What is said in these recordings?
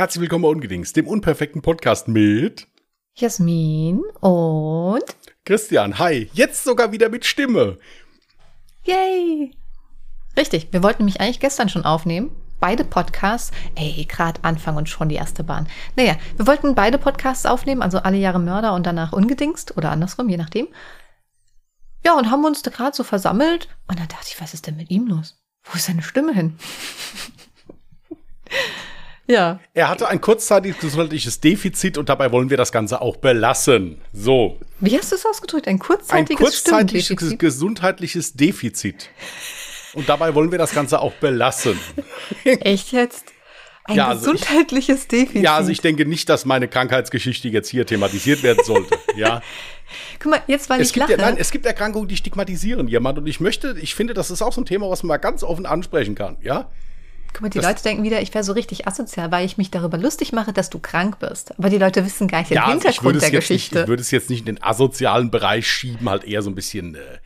Herzlich willkommen bei Ungedings, dem unperfekten Podcast mit Jasmin und Christian. Hi, jetzt sogar wieder mit Stimme. Yay! Richtig, wir wollten nämlich eigentlich gestern schon aufnehmen. Beide Podcasts, ey, gerade Anfang und schon die erste Bahn. Naja, wir wollten beide Podcasts aufnehmen, also alle Jahre Mörder und danach Ungedingst oder andersrum, je nachdem. Ja, und haben uns da gerade so versammelt und dann dachte ich, was ist denn mit ihm los? Wo ist seine Stimme hin? Ja. Er hatte ein kurzzeitiges gesundheitliches Defizit und dabei wollen wir das Ganze auch belassen. So. Wie hast du es ausgedrückt? Ein kurzzeitiges, ein kurzzeitiges gesundheitliches Defizit. Und dabei wollen wir das Ganze auch belassen. Echt jetzt? Ein ja, also gesundheitliches ich, Defizit. Ja, also ich denke nicht, dass meine Krankheitsgeschichte jetzt hier thematisiert werden sollte. ja. Guck mal, jetzt weil es ich gibt lache. Ja, nein, es gibt Erkrankungen, die stigmatisieren jemand und ich möchte, ich finde, das ist auch so ein Thema, was man mal ganz offen ansprechen kann, ja? Guck mal, die das, Leute denken wieder, ich wäre so richtig asozial, weil ich mich darüber lustig mache, dass du krank bist. Aber die Leute wissen gar nicht den ja, also Hintergrund der Geschichte. Nicht, ich würde es jetzt nicht in den asozialen Bereich schieben, halt eher so ein bisschen äh,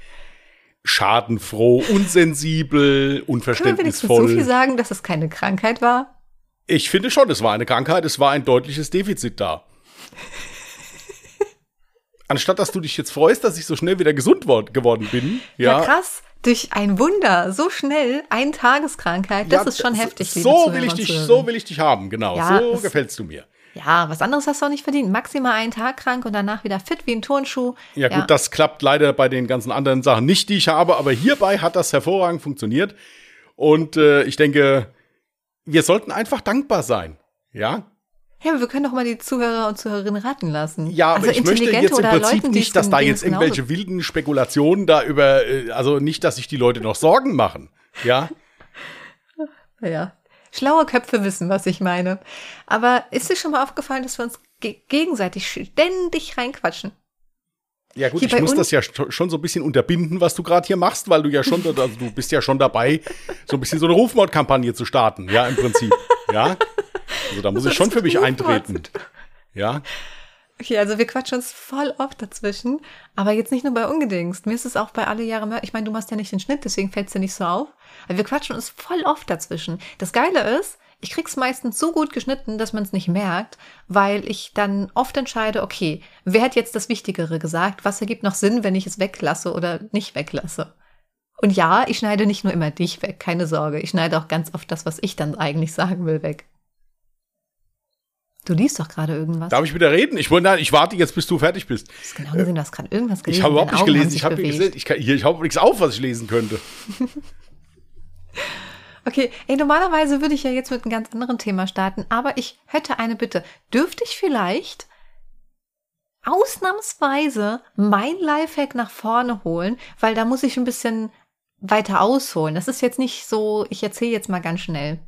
schadenfroh, unsensibel, unverständnisvoll. Können wir so viel sagen, dass es keine Krankheit war? Ich finde schon, es war eine Krankheit, es war ein deutliches Defizit da. Anstatt dass du dich jetzt freust, dass ich so schnell wieder gesund geworden bin. Ja, ja krass. Durch ein Wunder, so schnell, ein Tageskrankheit, das ja, ist schon heftig. So will ich dich, so will ich dich haben, genau. Ja, so gefällst du mir. Ja, was anderes hast du auch nicht verdient. Maximal einen Tag krank und danach wieder fit wie ein Turnschuh. Ja, ja, gut, das klappt leider bei den ganzen anderen Sachen nicht, die ich habe, aber hierbei hat das hervorragend funktioniert. Und äh, ich denke, wir sollten einfach dankbar sein. Ja? Ja, aber wir können doch mal die Zuhörer und Zuhörerinnen raten lassen. Ja, aber also ich möchte jetzt im Prinzip Leuten, nicht, dass da jetzt irgendwelche wilden Spekulationen da über, äh, also nicht, dass sich die Leute noch Sorgen machen. Ja. ja. Schlaue Köpfe wissen, was ich meine. Aber ist dir schon mal aufgefallen, dass wir uns ge gegenseitig ständig reinquatschen? Ja gut, hier ich muss das ja schon so ein bisschen unterbinden, was du gerade hier machst, weil du ja schon, also du bist ja schon dabei, so ein bisschen so eine Rufmordkampagne zu starten, ja, im Prinzip. Ja. Also da muss ich schon für mich eintreten. Ja. Okay, also wir quatschen uns voll oft dazwischen, aber jetzt nicht nur bei Ungedingst. Mir ist es auch bei alle Jahre mehr. Ich meine, du machst ja nicht den Schnitt, deswegen fällt es dir nicht so auf. Aber wir quatschen uns voll oft dazwischen. Das Geile ist, ich krieg's meistens so gut geschnitten, dass man es nicht merkt, weil ich dann oft entscheide, okay, wer hat jetzt das Wichtigere gesagt? Was ergibt noch Sinn, wenn ich es weglasse oder nicht weglasse? Und ja, ich schneide nicht nur immer dich weg, keine Sorge. Ich schneide auch ganz oft das, was ich dann eigentlich sagen will, weg. Du liest doch gerade irgendwas. Darf ich wieder reden? Ich, wollte, ich warte jetzt, bis du fertig bist. Das ist genau gesehen, du hast gerade irgendwas gelesen. Ich habe überhaupt nicht gelesen. Ich habe ich, ich hab nichts auf, was ich lesen könnte. Okay, ey, normalerweise würde ich ja jetzt mit einem ganz anderen Thema starten, aber ich hätte eine Bitte. Dürfte ich vielleicht ausnahmsweise mein Lifehack nach vorne holen, weil da muss ich ein bisschen weiter ausholen. Das ist jetzt nicht so, ich erzähle jetzt mal ganz schnell.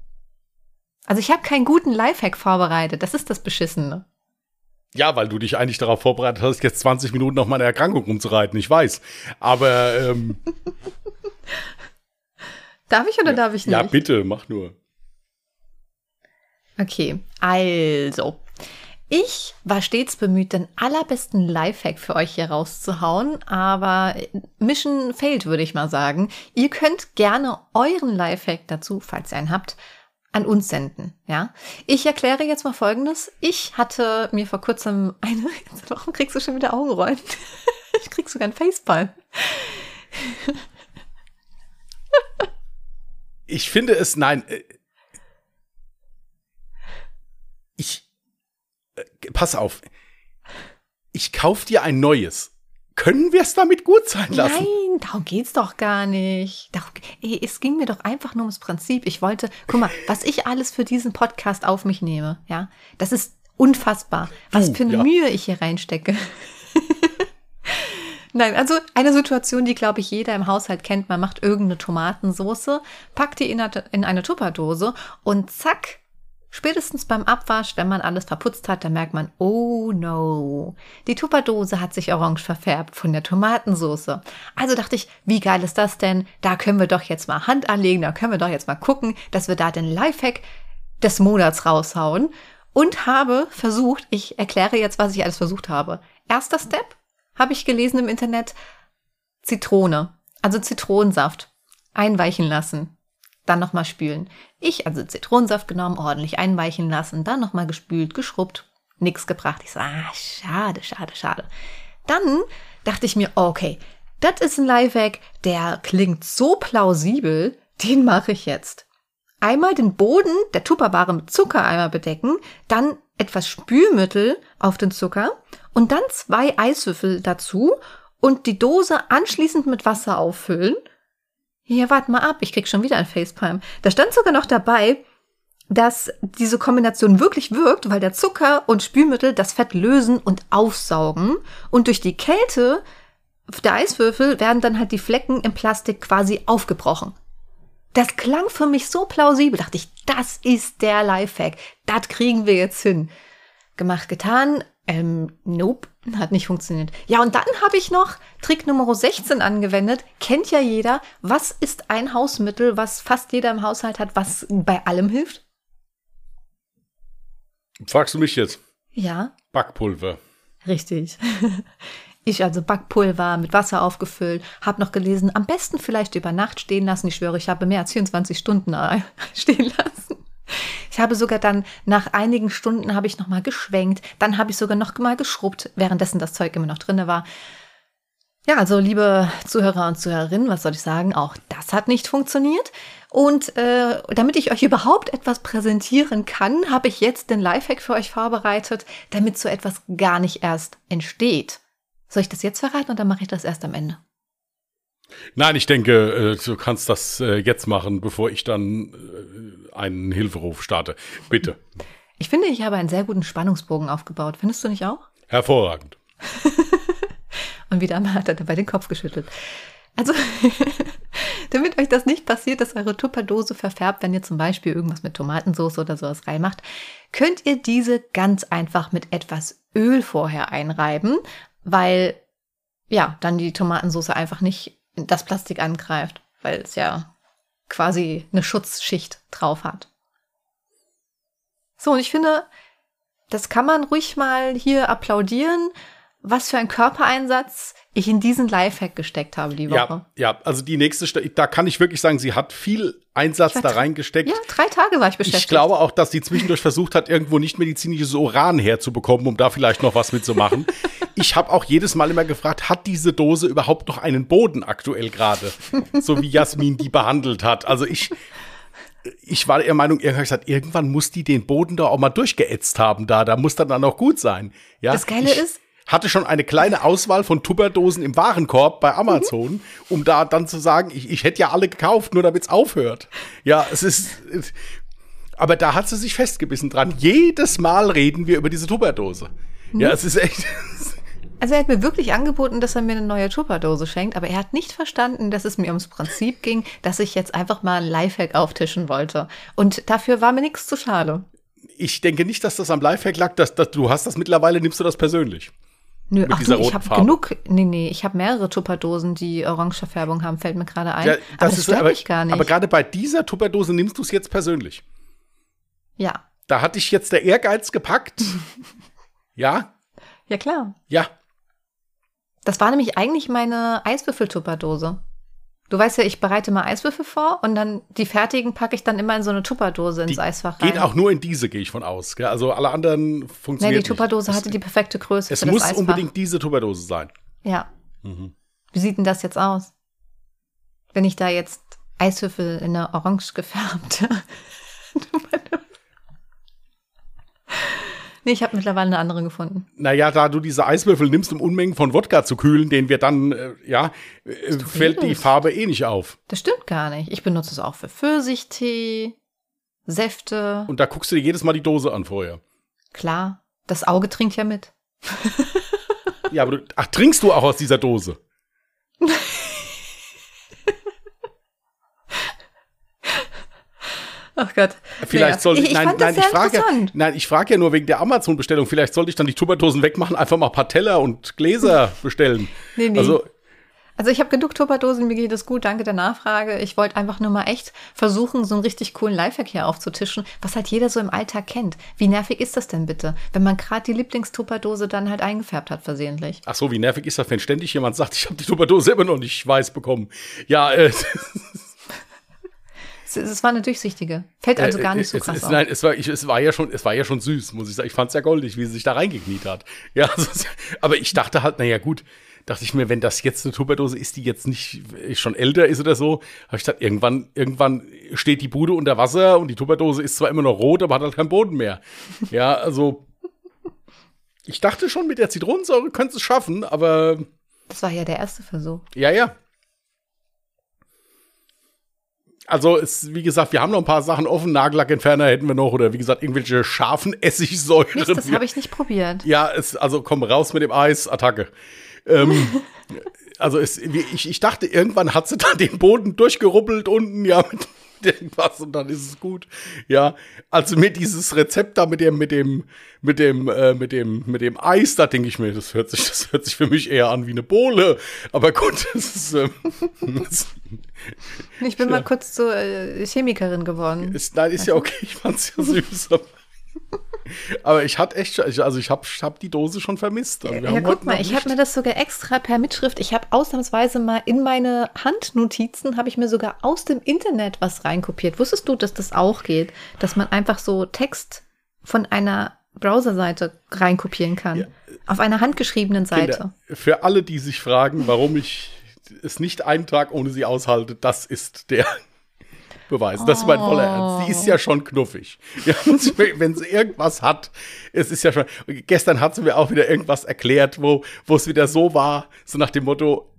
Also ich habe keinen guten Lifehack vorbereitet, das ist das Beschissene. Ja, weil du dich eigentlich darauf vorbereitet hast, jetzt 20 Minuten auf meine Erkrankung rumzureiten, ich weiß. Aber ähm, Darf ich oder ja, darf ich nicht? Ja, bitte, mach nur. Okay, also. Ich war stets bemüht, den allerbesten Lifehack für euch hier rauszuhauen, aber Mission failed, würde ich mal sagen. Ihr könnt gerne euren Lifehack dazu, falls ihr einen habt, an uns senden, ja. Ich erkläre jetzt mal Folgendes. Ich hatte mir vor kurzem eine, warum kriegst du schon wieder Augenrollen? ich krieg sogar einen Facepalm ich finde es, nein, äh, ich, äh, pass auf, ich kauf dir ein neues. Können wir es damit gut sein lassen? Nein, darum geht's doch gar nicht. Darum, ey, es ging mir doch einfach nur ums Prinzip. Ich wollte, guck mal, was ich alles für diesen Podcast auf mich nehme, ja, das ist unfassbar, was für eine ja. Mühe ich hier reinstecke. Nein, also eine Situation, die, glaube ich, jeder im Haushalt kennt. Man macht irgendeine Tomatensoße, packt die in eine, in eine Tupperdose und zack, Spätestens beim Abwasch, wenn man alles verputzt hat, dann merkt man, oh no, die Tupperdose hat sich orange verfärbt von der Tomatensoße. Also dachte ich, wie geil ist das denn? Da können wir doch jetzt mal Hand anlegen, da können wir doch jetzt mal gucken, dass wir da den Lifehack des Monats raushauen. Und habe versucht, ich erkläre jetzt, was ich alles versucht habe. Erster Step, habe ich gelesen im Internet, Zitrone, also Zitronensaft, einweichen lassen. Dann nochmal spülen. Ich also Zitronensaft genommen, ordentlich einweichen lassen, dann nochmal gespült, geschrubbt, nix gebracht. Ich so, ah, schade, schade, schade. Dann dachte ich mir, okay, das ist ein Lifehack, der klingt so plausibel, den mache ich jetzt. Einmal den Boden der Tupperware mit Zuckereimer bedecken, dann etwas Spülmittel auf den Zucker und dann zwei Eiswürfel dazu und die Dose anschließend mit Wasser auffüllen. Ja, warte mal ab, ich krieg schon wieder ein Facepalm. Da stand sogar noch dabei, dass diese Kombination wirklich wirkt, weil der Zucker und Spülmittel das Fett lösen und aufsaugen und durch die Kälte der Eiswürfel werden dann halt die Flecken im Plastik quasi aufgebrochen. Das klang für mich so plausibel, dachte ich, das ist der Lifehack, das kriegen wir jetzt hin. Gemacht, getan, ähm, nope, hat nicht funktioniert. Ja, und dann habe ich noch Trick Nummer 16 angewendet. Kennt ja jeder. Was ist ein Hausmittel, was fast jeder im Haushalt hat, was bei allem hilft? Fragst du mich jetzt? Ja. Backpulver. Richtig. Ich also Backpulver mit Wasser aufgefüllt, habe noch gelesen, am besten vielleicht über Nacht stehen lassen. Ich schwöre, ich habe mehr als 24 Stunden stehen lassen. Ich habe sogar dann nach einigen Stunden habe ich noch mal geschwenkt, dann habe ich sogar noch mal geschrubbt, währenddessen das Zeug immer noch drinne war. Ja, also liebe Zuhörer und Zuhörerinnen, was soll ich sagen? Auch das hat nicht funktioniert. Und äh, damit ich euch überhaupt etwas präsentieren kann, habe ich jetzt den Lifehack für euch vorbereitet, damit so etwas gar nicht erst entsteht. Soll ich das jetzt verraten oder mache ich das erst am Ende? Nein, ich denke, äh, du kannst das äh, jetzt machen, bevor ich dann äh, einen Hilferuf starte. Bitte. Ich finde, ich habe einen sehr guten Spannungsbogen aufgebaut. Findest du nicht auch? Hervorragend. Und wieder einmal hat er dabei den Kopf geschüttelt. Also, damit euch das nicht passiert, dass eure Tupperdose verfärbt, wenn ihr zum Beispiel irgendwas mit Tomatensauce oder sowas reinmacht, könnt ihr diese ganz einfach mit etwas Öl vorher einreiben, weil ja, dann die Tomatensauce einfach nicht das Plastik angreift, weil es ja quasi eine Schutzschicht drauf hat. So, und ich finde, das kann man ruhig mal hier applaudieren. Was für ein Körpereinsatz ich in diesen Lifehack gesteckt habe die Woche. Ja, ja, also die nächste, da kann ich wirklich sagen, sie hat viel Einsatz da reingesteckt. Ja, drei Tage war ich beschäftigt. Ich glaube auch, dass sie zwischendurch versucht hat, irgendwo nicht medizinisches Uran herzubekommen, um da vielleicht noch was mitzumachen. ich habe auch jedes Mal immer gefragt, hat diese Dose überhaupt noch einen Boden aktuell gerade? so wie Jasmin die behandelt hat. Also ich, ich war der Meinung, irgendwann gesagt, irgendwann muss die den Boden da auch mal durchgeätzt haben da, da muss dann dann auch gut sein. Ja, das Geile ich, ist, hatte schon eine kleine Auswahl von Tupperdosen im Warenkorb bei Amazon, mhm. um da dann zu sagen, ich, ich hätte ja alle gekauft, nur damit es aufhört. Ja, es ist. Aber da hat sie sich festgebissen dran. Jedes Mal reden wir über diese Tupperdose. Mhm. Ja, es ist echt. Also er hat mir wirklich angeboten, dass er mir eine neue Tupperdose schenkt, aber er hat nicht verstanden, dass es mir ums Prinzip ging, dass ich jetzt einfach mal ein Lifehack auftischen wollte. Und dafür war mir nichts zu schade. Ich denke nicht, dass das am Lifehack lag, dass, dass du hast das mittlerweile, nimmst du das persönlich. Nö, mit ach dieser du, ich habe genug. Nee, nee, ich habe mehrere Tupperdosen, die orange Färbung haben, fällt mir gerade ein. Ja, das aber das ist, stört aber, mich gar nicht. Aber gerade bei dieser Tupperdose nimmst du es jetzt persönlich. Ja. Da hatte ich jetzt der Ehrgeiz gepackt. ja? Ja, klar. Ja. Das war nämlich eigentlich meine Eiswürfeltupperdose. Du weißt ja, ich bereite mal Eiswürfel vor und dann die fertigen packe ich dann immer in so eine Tupperdose ins die Eisfach rein. Geht auch nur in diese, gehe ich von aus. Gell? Also alle anderen funktionieren. Nee, die Tupperdose hatte die perfekte Größe. Es muss unbedingt diese Tupperdose sein. Ja. Mhm. Wie sieht denn das jetzt aus? Wenn ich da jetzt Eiswürfel in eine orange gefärbte. Nee, ich habe mittlerweile eine andere gefunden. Naja, da du diese Eiswürfel nimmst, um Unmengen von Wodka zu kühlen, den wir dann, äh, ja, äh, fällt die Farbe eh nicht auf. Das stimmt gar nicht. Ich benutze es auch für Pfirsichtee, Säfte. Und da guckst du dir jedes Mal die Dose an vorher. Klar, das Auge trinkt ja mit. ja, aber du, ach, trinkst du auch aus dieser Dose? Ach Gott. Vielleicht sollte ich, ich nein, nein, ich frage ja, nein, ich frage ja nur wegen der Amazon-Bestellung. Vielleicht sollte ich dann die Tupperdosen wegmachen, einfach mal ein paar Teller und Gläser bestellen. nee, nee. Also, also ich habe genug Tupperdosen, mir geht es gut, danke der Nachfrage. Ich wollte einfach nur mal echt versuchen, so einen richtig coolen Lifehack hier aufzutischen, was halt jeder so im Alltag kennt. Wie nervig ist das denn bitte, wenn man gerade die Lieblingstupperdose dann halt eingefärbt hat versehentlich? Ach so, wie nervig ist das, wenn ständig jemand sagt, ich habe die Tupperdose immer noch nicht weiß bekommen. Ja, äh, Es war eine durchsichtige. Fällt also gar nicht so krass es, auf. Nein, es war, ich, es war ja schon, es war ja schon süß, muss ich sagen. Ich fand es ja goldig, wie sie sich da reingekniet hat. Ja, also, aber ich dachte halt, naja, gut, dachte ich mir, wenn das jetzt eine Tupperdose ist, die jetzt nicht schon älter ist oder so, habe ich gedacht, irgendwann, irgendwann steht die Bude unter Wasser und die Tupperdose ist zwar immer noch rot, aber hat halt keinen Boden mehr. Ja, also ich dachte schon, mit der Zitronensäure könntest du es schaffen, aber. Das war ja der erste Versuch. Ja, ja. Also, es, wie gesagt, wir haben noch ein paar Sachen offen. Nagellackentferner hätten wir noch oder wie gesagt, irgendwelche scharfen Essigsäuren. Nicht, das habe ich nicht probiert. Ja, es, also komm raus mit dem Eis, Attacke. Ähm, also es, ich, ich dachte, irgendwann hat sie da den Boden durchgeruppelt unten, ja, mit, irgendwas und dann ist es gut. Ja, also mir dieses Rezept da mit dem, mit dem, mit dem, äh, mit dem, mit dem Eis, da denke ich mir, das hört sich, das hört sich für mich eher an wie eine Bohle. Aber gut, das ist. Das, ich bin ja. mal kurz zur äh, Chemikerin geworden. Ist, nein, ist ja okay, ich fand's ja süß. Aber ich hatte echt, also ich habe hab die Dose schon vermisst. Also ja, guck mal, ich habe mir das sogar extra per Mitschrift, ich habe ausnahmsweise mal in meine Handnotizen, habe ich mir sogar aus dem Internet was reinkopiert. Wusstest du, dass das auch geht? Dass man einfach so Text von einer Browserseite reinkopieren kann. Ja. Auf einer handgeschriebenen Seite. Kinder, für alle, die sich fragen, warum ich es nicht einen Tag ohne sie aushalte, das ist der beweisen. Oh. Das ist mein voller Ernst. Die ist ja schon knuffig. Ja, wenn sie irgendwas hat, es ist ja schon. Gestern hat sie mir auch wieder irgendwas erklärt, wo, wo es wieder so war, so nach dem Motto,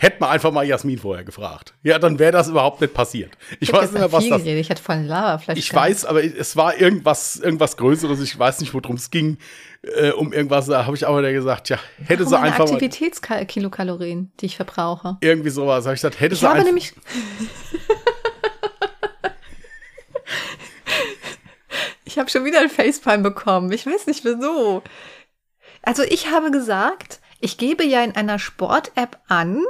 hätte man einfach mal Jasmin vorher gefragt. Ja, dann wäre das überhaupt nicht passiert. Ich, ich weiß nicht mehr, was das. Geredet. Ich hatte voll Lava Ich weiß, aber es war irgendwas, irgendwas Größeres. Ich weiß nicht, worum es ging. Äh, um irgendwas, da habe ich auch wieder gesagt, ja, hätte sie einfach. Aktivitätskilokalorien, die ich verbrauche. Irgendwie sowas. Habe ich gesagt, hätte ich sie habe nämlich Ich habe schon wieder ein Facepalm bekommen. Ich weiß nicht wieso. Also ich habe gesagt, ich gebe ja in einer Sport-App an,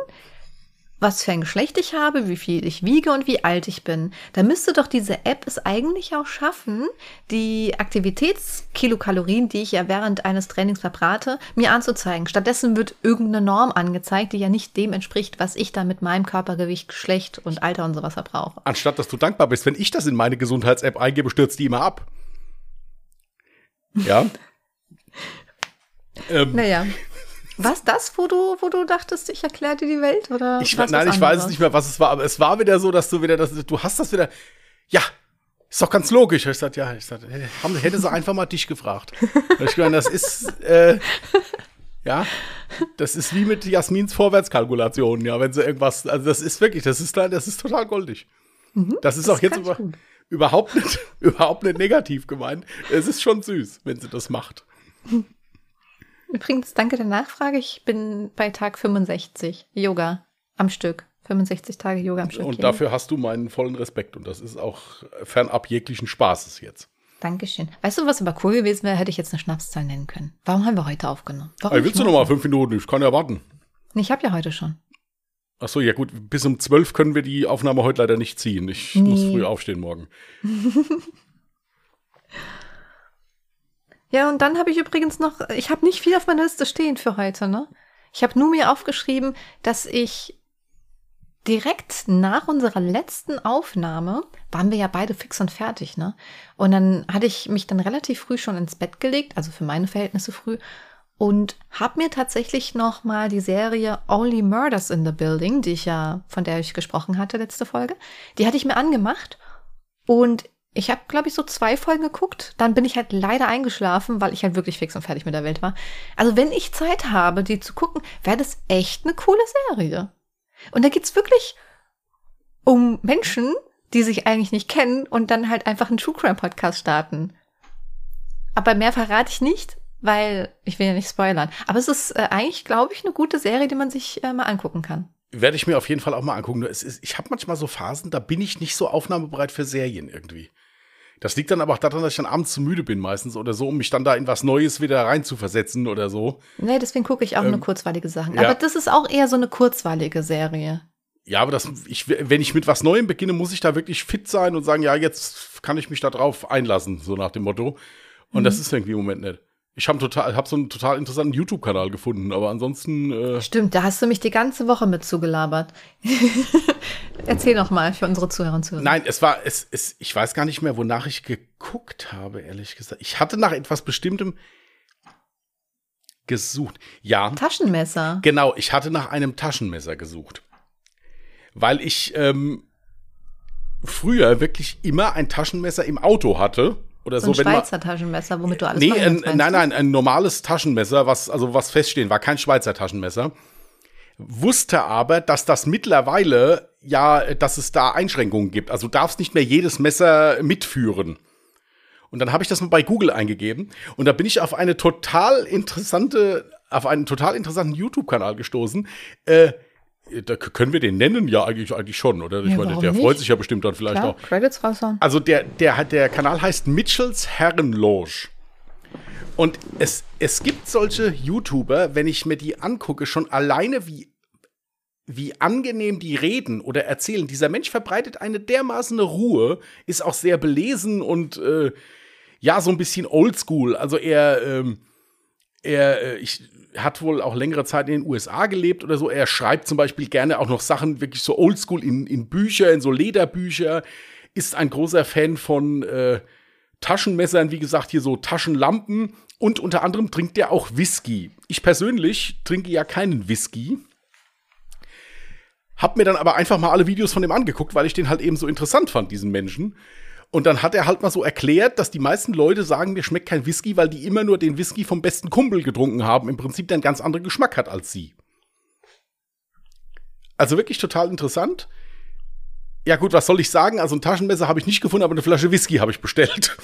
was für ein Geschlecht ich habe, wie viel ich wiege und wie alt ich bin. Da müsste doch diese App es eigentlich auch schaffen, die Aktivitätskilokalorien, die ich ja während eines Trainings verbrate, mir anzuzeigen. Stattdessen wird irgendeine Norm angezeigt, die ja nicht dem entspricht, was ich da mit meinem Körpergewicht, Geschlecht und Alter und sowas verbrauche. Anstatt dass du dankbar bist, wenn ich das in meine Gesundheits-App eingebe, stürzt die immer ab. Ja. ähm, naja. Was das, wo du, wo du dachtest, ich erkläre dir die Welt? Oder ich, nein, ich weiß nicht mehr, was es war, aber es war wieder so, dass du wieder, dass, du hast das wieder, ja, ist doch ganz logisch. Ich sagte, ja, ich sagte, hätte sie einfach mal dich gefragt. ich meine, das ist, äh, ja, das ist wie mit Jasmins Vorwärtskalkulationen, ja, wenn sie irgendwas, also das ist wirklich, das ist, das ist total goldig. Mhm, das ist das auch jetzt über, überhaupt nicht, überhaupt nicht negativ gemeint. Es ist schon süß, wenn sie das macht. Übrigens, danke der Nachfrage. Ich bin bei Tag 65 Yoga am Stück. 65 Tage Yoga am Stück. Und dafür hast du meinen vollen Respekt. Und das ist auch fernab jeglichen Spaßes jetzt. Dankeschön. Weißt du, was aber cool gewesen wäre, hätte ich jetzt eine Schnapszahl nennen können. Warum haben wir heute aufgenommen? Warum hey, willst du noch mal fünf Minuten? Ich kann ja warten. Ich habe ja heute schon. Ach so, ja gut, bis um zwölf können wir die Aufnahme heute leider nicht ziehen. Ich nee. muss früh aufstehen morgen. ja, und dann habe ich übrigens noch, ich habe nicht viel auf meiner Liste stehen für heute, ne? Ich habe nur mir aufgeschrieben, dass ich direkt nach unserer letzten Aufnahme waren wir ja beide fix und fertig, ne? Und dann hatte ich mich dann relativ früh schon ins Bett gelegt, also für meine Verhältnisse früh, und habe mir tatsächlich noch mal die Serie Only Murders in the Building, die ich ja von der ich gesprochen hatte letzte Folge, die hatte ich mir angemacht und ich habe glaube ich so zwei Folgen geguckt, dann bin ich halt leider eingeschlafen, weil ich halt wirklich fix und fertig mit der Welt war. Also wenn ich Zeit habe, die zu gucken, wäre das echt eine coole Serie. Und da geht's wirklich um Menschen, die sich eigentlich nicht kennen und dann halt einfach einen True Crime Podcast starten. Aber mehr verrate ich nicht weil ich will ja nicht spoilern. Aber es ist äh, eigentlich, glaube ich, eine gute Serie, die man sich äh, mal angucken kann. Werde ich mir auf jeden Fall auch mal angucken. Ist, ich habe manchmal so Phasen, da bin ich nicht so aufnahmebereit für Serien irgendwie. Das liegt dann aber auch daran, dass ich dann abends zu müde bin meistens oder so, um mich dann da in was Neues wieder rein zu versetzen oder so. Nee, deswegen gucke ich auch ähm, nur kurzweilige Sachen. Ja. Aber das ist auch eher so eine kurzweilige Serie. Ja, aber das, ich, wenn ich mit was Neuem beginne, muss ich da wirklich fit sein und sagen, ja, jetzt kann ich mich da drauf einlassen, so nach dem Motto. Und mhm. das ist irgendwie im Moment nicht. Ich habe total, hab so einen total interessanten YouTube-Kanal gefunden, aber ansonsten. Äh Stimmt, da hast du mich die ganze Woche mit zugelabert. Erzähl noch mal für unsere Zuhörer und Zuhörer. Nein, es war, es, es, ich weiß gar nicht mehr, wonach ich geguckt habe, ehrlich gesagt. Ich hatte nach etwas Bestimmtem gesucht. Ja. Taschenmesser. Genau, ich hatte nach einem Taschenmesser gesucht. Weil ich ähm, früher wirklich immer ein Taschenmesser im Auto hatte oder so. so ein Schweizer man, Taschenmesser, womit du alles Nee, ein, nein, nein, ein normales Taschenmesser, was, also was feststehen war, kein Schweizer Taschenmesser. Wusste aber, dass das mittlerweile ja, dass es da Einschränkungen gibt. Also du darfst nicht mehr jedes Messer mitführen. Und dann habe ich das mal bei Google eingegeben und da bin ich auf eine total interessante, auf einen total interessanten YouTube-Kanal gestoßen. Äh, da können wir den nennen? Ja, eigentlich, eigentlich schon, oder? Ich ja, meine, der nicht? freut sich ja bestimmt dann vielleicht Klar, auch. Credits raushauen. Also der, der, der Kanal heißt Mitchells Herrenloge. Und es, es gibt solche YouTuber, wenn ich mir die angucke, schon alleine wie, wie angenehm die reden oder erzählen. Dieser Mensch verbreitet eine dermaßen Ruhe, ist auch sehr belesen und äh, ja, so ein bisschen oldschool. Also er, ähm, er, äh, ich, hat wohl auch längere Zeit in den USA gelebt oder so. Er schreibt zum Beispiel gerne auch noch Sachen wirklich so oldschool in, in Bücher, in so Lederbücher. Ist ein großer Fan von äh, Taschenmessern, wie gesagt, hier so Taschenlampen. Und unter anderem trinkt er auch Whisky. Ich persönlich trinke ja keinen Whisky. Hab mir dann aber einfach mal alle Videos von dem angeguckt, weil ich den halt eben so interessant fand, diesen Menschen. Und dann hat er halt mal so erklärt, dass die meisten Leute sagen, mir schmeckt kein Whisky, weil die immer nur den Whisky vom besten Kumpel getrunken haben, im Prinzip der einen ganz anderen Geschmack hat als sie. Also wirklich total interessant. Ja gut, was soll ich sagen? Also ein Taschenmesser habe ich nicht gefunden, aber eine Flasche Whisky habe ich bestellt.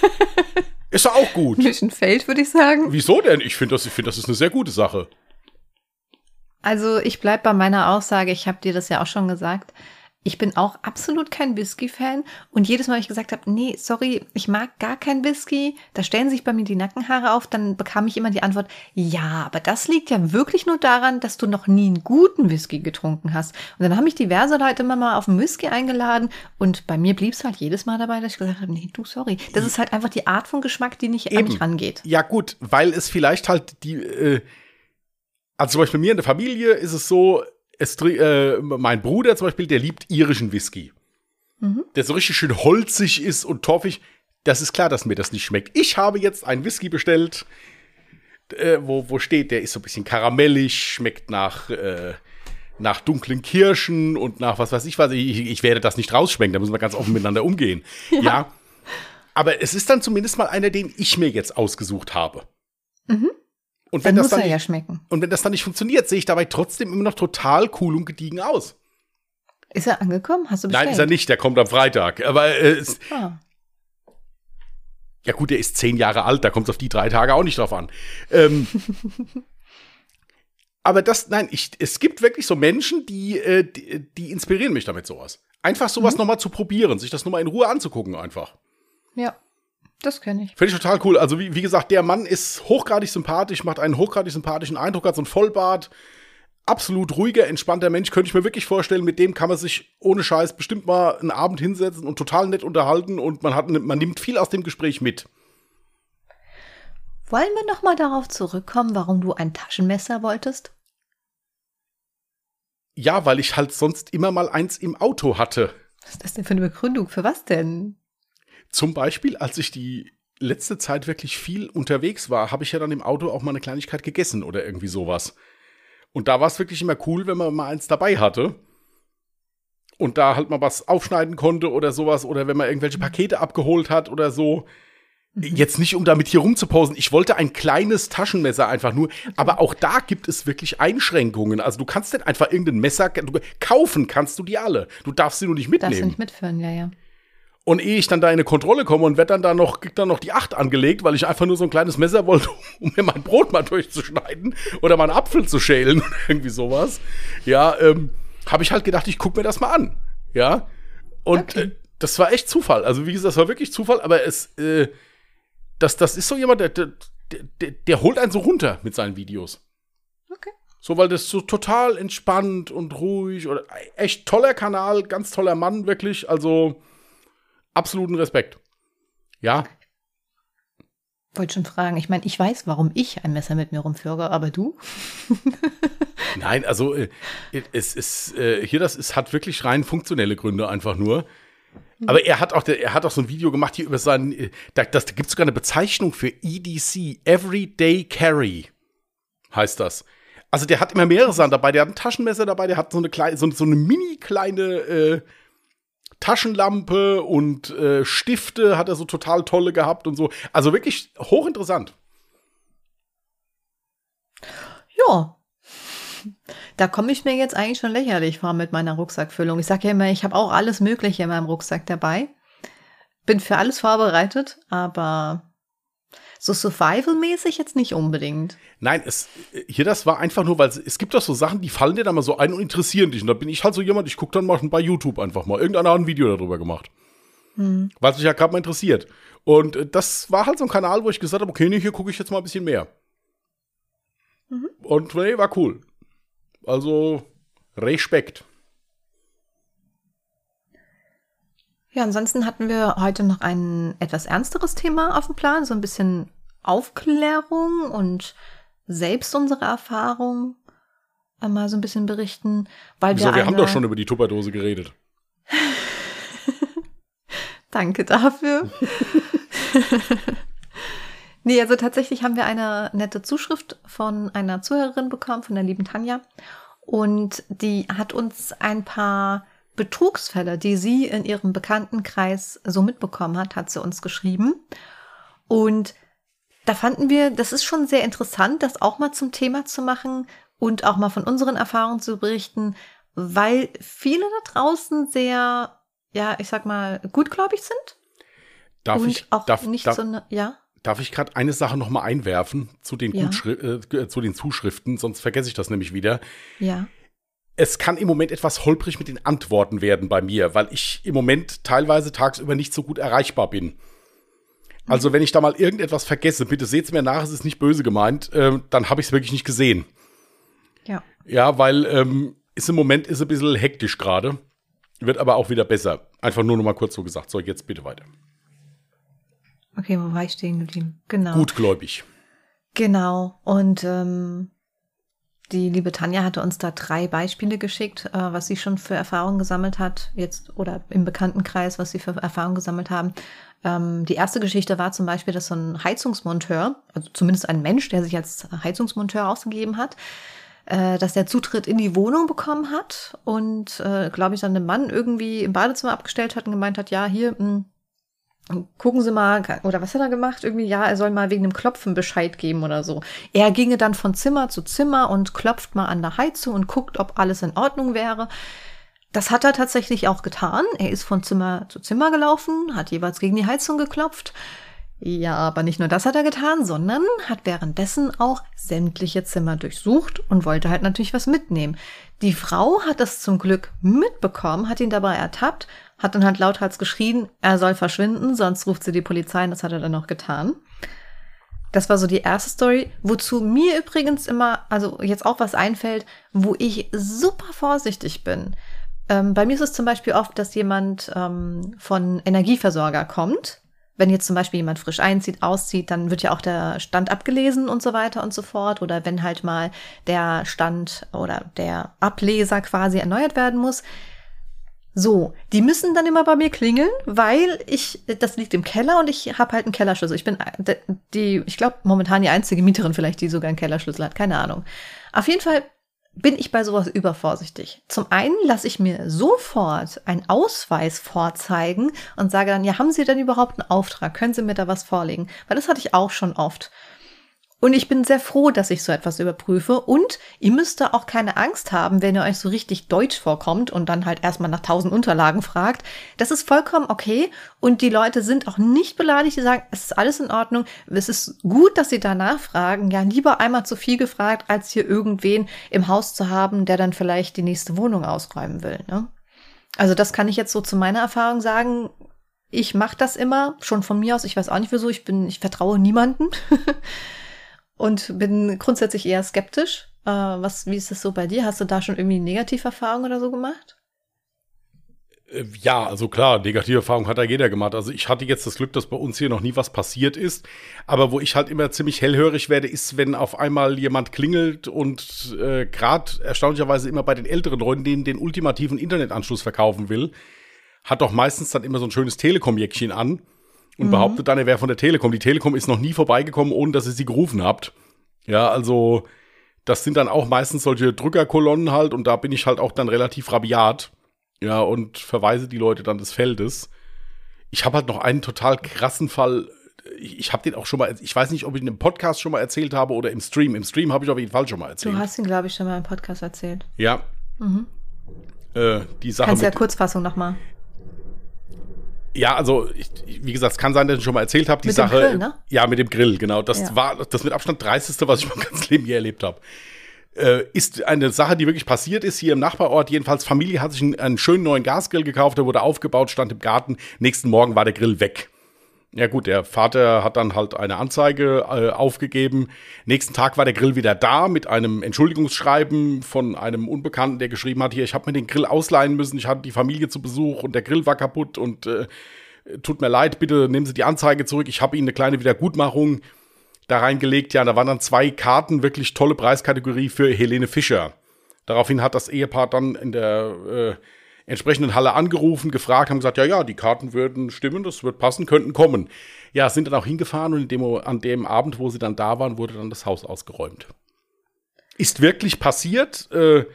ist ja auch gut. Mission Feld, würde ich sagen. Wieso denn? Ich finde das, find, das ist eine sehr gute Sache. Also ich bleibe bei meiner Aussage, ich habe dir das ja auch schon gesagt. Ich bin auch absolut kein Whisky-Fan und jedes Mal, wenn ich gesagt habe, nee, sorry, ich mag gar kein Whisky, da stellen sich bei mir die Nackenhaare auf, dann bekam ich immer die Antwort, ja, aber das liegt ja wirklich nur daran, dass du noch nie einen guten Whisky getrunken hast. Und dann haben mich diverse Leute immer mal auf einen Whisky eingeladen und bei mir blieb es halt jedes Mal dabei, dass ich gesagt habe, nee, du, sorry. Das ist halt einfach die Art von Geschmack, die nicht Eben. an mich rangeht. Ja gut, weil es vielleicht halt die, äh, also zum Beispiel bei mir in der Familie ist es so, es, äh, mein Bruder zum Beispiel, der liebt irischen Whisky. Mhm. Der so richtig schön holzig ist und toffig. Das ist klar, dass mir das nicht schmeckt. Ich habe jetzt einen Whisky bestellt, äh, wo, wo steht, der ist so ein bisschen karamellig, schmeckt nach, äh, nach dunklen Kirschen und nach was weiß ich was. Ich, ich werde das nicht rausschmecken, da müssen wir ganz offen miteinander umgehen. ja. ja. Aber es ist dann zumindest mal einer, den ich mir jetzt ausgesucht habe. Mhm. Und wenn dann das dann nicht, ja schmecken. Und wenn das dann nicht funktioniert, sehe ich dabei trotzdem immer noch total cool und gediegen aus. Ist er angekommen? Hast du bestellt? Nein, ist er nicht. Der kommt am Freitag. Aber äh, ah. ja gut, der ist zehn Jahre alt. Da kommt es auf die drei Tage auch nicht drauf an. Ähm, aber das, nein, ich, es gibt wirklich so Menschen, die, äh, die, die, inspirieren mich damit sowas. Einfach sowas mhm. nochmal zu probieren, sich das nochmal in Ruhe anzugucken einfach. Ja. Das kenne ich. Finde ich total cool. Also, wie, wie gesagt, der Mann ist hochgradig sympathisch, macht einen hochgradig sympathischen Eindruck, hat so ein Vollbart. Absolut ruhiger, entspannter Mensch, könnte ich mir wirklich vorstellen. Mit dem kann man sich ohne Scheiß bestimmt mal einen Abend hinsetzen und total nett unterhalten und man, hat, man nimmt viel aus dem Gespräch mit. Wollen wir noch mal darauf zurückkommen, warum du ein Taschenmesser wolltest? Ja, weil ich halt sonst immer mal eins im Auto hatte. Was ist das denn für eine Begründung? Für was denn? Zum Beispiel, als ich die letzte Zeit wirklich viel unterwegs war, habe ich ja dann im Auto auch mal eine Kleinigkeit gegessen oder irgendwie sowas. Und da war es wirklich immer cool, wenn man mal eins dabei hatte und da halt mal was aufschneiden konnte oder sowas oder wenn man irgendwelche Pakete abgeholt hat oder so. Mhm. Jetzt nicht, um damit hier rumzuposen. Ich wollte ein kleines Taschenmesser einfach nur. Aber auch da gibt es wirklich Einschränkungen. Also du kannst nicht einfach irgendein Messer kaufen, kannst du die alle. Du darfst sie nur nicht mitnehmen. Darfst du nicht mitführen, ja, ja. Und ehe ich dann da in eine Kontrolle komme und werde dann da noch, krieg dann noch die acht angelegt, weil ich einfach nur so ein kleines Messer wollte, um mir mein Brot mal durchzuschneiden oder mal einen Apfel zu schälen oder irgendwie sowas. Ja, ähm, habe ich halt gedacht, ich gucke mir das mal an. Ja. Und okay. äh, das war echt Zufall. Also, wie gesagt, das war wirklich Zufall, aber es, äh, das, das ist so jemand, der, der, der, der holt einen so runter mit seinen Videos. Okay. So, weil das so total entspannt und ruhig oder echt toller Kanal, ganz toller Mann, wirklich. Also, absoluten Respekt. Ja. Wollte schon fragen. Ich meine, ich weiß, warum ich ein Messer mit mir rumführe, aber du? Nein, also äh, es ist äh, hier das ist hat wirklich rein funktionelle Gründe einfach nur. Aber er hat auch er hat auch so ein Video gemacht hier über seinen äh, da, das, da gibt sogar eine Bezeichnung für EDC Everyday Carry heißt das. Also der hat immer mehrere Sachen dabei. Der hat ein Taschenmesser dabei. Der hat so eine kleine so, so eine mini kleine äh, Taschenlampe und äh, Stifte hat er so total tolle gehabt und so. Also wirklich hochinteressant. Ja. Da komme ich mir jetzt eigentlich schon lächerlich vor mit meiner Rucksackfüllung. Ich sage ja immer, ich habe auch alles Mögliche in meinem Rucksack dabei. Bin für alles vorbereitet, aber so Survival-mäßig jetzt nicht unbedingt. Nein, es, hier das war einfach nur, weil es, es gibt doch so Sachen, die fallen dir dann mal so ein und interessieren dich. Und da bin ich halt so jemand, ich gucke dann mal bei YouTube einfach mal. Irgendeiner hat ein Video darüber gemacht. Hm. Weil es mich ja gerade mal interessiert. Und äh, das war halt so ein Kanal, wo ich gesagt habe, okay, nee, hier gucke ich jetzt mal ein bisschen mehr. Mhm. Und nee, war cool. Also, Respekt. Ja, ansonsten hatten wir heute noch ein etwas ernsteres Thema auf dem Plan, so ein bisschen Aufklärung und selbst unsere Erfahrung einmal so ein bisschen berichten, weil Wieso, wir, wir haben doch schon über die Tupperdose geredet. Danke dafür. nee, also tatsächlich haben wir eine nette Zuschrift von einer Zuhörerin bekommen, von der lieben Tanja. Und die hat uns ein paar Betrugsfälle, die sie in ihrem Bekanntenkreis so mitbekommen hat, hat sie uns geschrieben. Und da fanden wir, das ist schon sehr interessant, das auch mal zum Thema zu machen und auch mal von unseren Erfahrungen zu berichten, weil viele da draußen sehr, ja, ich sag mal, gutgläubig sind. Darf und ich auch darf, nicht darf, so eine, ja? Darf ich gerade eine Sache noch mal einwerfen zu den, Ja. äh, zu den Zuschriften, sonst vergesse ich das nämlich wieder. Ja. es kann im Moment etwas holprig mit den Antworten werden bei mir, weil ich im Moment teilweise tagsüber nicht so gut erreichbar bin. Also wenn ich da mal irgendetwas vergesse, bitte seht's mir nach, es ist nicht böse gemeint, äh, dann habe ich es wirklich nicht gesehen. Ja. Ja, weil ähm, ist im Moment ist ein bisschen hektisch gerade, wird aber auch wieder besser. Einfach nur noch mal kurz so gesagt. So, jetzt bitte weiter. Okay, wo war ich stehen geblieben? Genau. Gutgläubig. Genau. Und ähm, die liebe Tanja hatte uns da drei Beispiele geschickt, äh, was sie schon für Erfahrungen gesammelt hat, jetzt oder im Bekanntenkreis, was sie für Erfahrungen gesammelt haben. Ähm, die erste Geschichte war zum Beispiel, dass so ein Heizungsmonteur, also zumindest ein Mensch, der sich als Heizungsmonteur ausgegeben hat, äh, dass der Zutritt in die Wohnung bekommen hat und, äh, glaube ich, dann den Mann irgendwie im Badezimmer abgestellt hat und gemeint hat, ja, hier, mh, gucken Sie mal, oder was hat er gemacht? Irgendwie, ja, er soll mal wegen dem Klopfen Bescheid geben oder so. Er ginge dann von Zimmer zu Zimmer und klopft mal an der Heizung und guckt, ob alles in Ordnung wäre. Das hat er tatsächlich auch getan. Er ist von Zimmer zu Zimmer gelaufen, hat jeweils gegen die Heizung geklopft. Ja, aber nicht nur das hat er getan, sondern hat währenddessen auch sämtliche Zimmer durchsucht und wollte halt natürlich was mitnehmen. Die Frau hat das zum Glück mitbekommen, hat ihn dabei ertappt, hat dann halt lauthals geschrien, er soll verschwinden, sonst ruft sie die Polizei und das hat er dann noch getan. Das war so die erste Story, wozu mir übrigens immer, also jetzt auch was einfällt, wo ich super vorsichtig bin. Ähm, bei mir ist es zum Beispiel oft, dass jemand ähm, von Energieversorger kommt. Wenn jetzt zum Beispiel jemand frisch einzieht, auszieht, dann wird ja auch der Stand abgelesen und so weiter und so fort. Oder wenn halt mal der Stand oder der Ableser quasi erneuert werden muss. So, die müssen dann immer bei mir klingeln, weil ich, das liegt im Keller und ich habe halt einen Kellerschlüssel. Ich bin äh, die, ich glaube, momentan die einzige Mieterin vielleicht, die sogar einen Kellerschlüssel hat, keine Ahnung. Auf jeden Fall bin ich bei sowas übervorsichtig. Zum einen lasse ich mir sofort einen Ausweis vorzeigen und sage dann, ja, haben Sie denn überhaupt einen Auftrag? Können Sie mir da was vorlegen? Weil das hatte ich auch schon oft. Und ich bin sehr froh, dass ich so etwas überprüfe. Und ihr müsst da auch keine Angst haben, wenn ihr euch so richtig deutsch vorkommt und dann halt erstmal nach tausend Unterlagen fragt. Das ist vollkommen okay. Und die Leute sind auch nicht beleidigt, die sagen, es ist alles in Ordnung. Es ist gut, dass sie danach fragen. Ja, lieber einmal zu viel gefragt, als hier irgendwen im Haus zu haben, der dann vielleicht die nächste Wohnung ausräumen will. Ne? Also das kann ich jetzt so zu meiner Erfahrung sagen. Ich mache das immer, schon von mir aus. Ich weiß auch nicht wieso. Ich bin, ich vertraue niemanden. und bin grundsätzlich eher skeptisch. Äh, was, wie ist das so bei dir? Hast du da schon irgendwie Negativerfahrungen oder so gemacht? Äh, ja, also klar, negative Erfahrung hat da jeder gemacht. Also ich hatte jetzt das Glück, dass bei uns hier noch nie was passiert ist. Aber wo ich halt immer ziemlich hellhörig werde, ist, wenn auf einmal jemand klingelt und äh, gerade erstaunlicherweise immer bei den älteren Leuten, denen den ultimativen Internetanschluss verkaufen will, hat doch meistens dann immer so ein schönes Telekom-Jäckchen an und mhm. behauptet dann, er wäre von der Telekom. Die Telekom ist noch nie vorbeigekommen, ohne dass ihr sie gerufen habt. Ja, also das sind dann auch meistens solche Drückerkolonnen halt und da bin ich halt auch dann relativ rabiat. Ja, und verweise die Leute dann des Feldes. Ich habe halt noch einen total krassen Fall. Ich, ich habe den auch schon mal, ich weiß nicht, ob ich ihn im Podcast schon mal erzählt habe oder im Stream. Im Stream habe ich auf jeden Fall schon mal erzählt. Du hast ihn, glaube ich, schon mal im Podcast erzählt. Ja. Mhm. Äh, die Sache. Kannst du ja Kurzfassung nochmal. Ja, also ich, wie gesagt, es kann sein, dass ich schon mal erzählt habe, die mit Sache. Dem Grill, ne? Ja, mit dem Grill, genau. Das ja. war das mit Abstand dreisteste, was ich mein ganzes Leben je erlebt habe. Äh, ist eine Sache, die wirklich passiert ist hier im Nachbarort. Jedenfalls, Familie hat sich einen, einen schönen neuen Gasgrill gekauft, der wurde aufgebaut, stand im Garten. Nächsten Morgen war der Grill weg. Ja gut, der Vater hat dann halt eine Anzeige äh, aufgegeben. Nächsten Tag war der Grill wieder da mit einem Entschuldigungsschreiben von einem Unbekannten, der geschrieben hat, hier, ich habe mir den Grill ausleihen müssen, ich hatte die Familie zu Besuch und der Grill war kaputt und äh, tut mir leid, bitte nehmen Sie die Anzeige zurück, ich habe Ihnen eine kleine Wiedergutmachung da reingelegt. Ja, da waren dann zwei Karten, wirklich tolle Preiskategorie für Helene Fischer. Daraufhin hat das Ehepaar dann in der äh, entsprechenden Halle angerufen, gefragt, haben gesagt, ja, ja, die Karten würden stimmen, das wird passen, könnten kommen. Ja, sind dann auch hingefahren und dem, an dem Abend, wo sie dann da waren, wurde dann das Haus ausgeräumt. Ist wirklich passiert. Äh,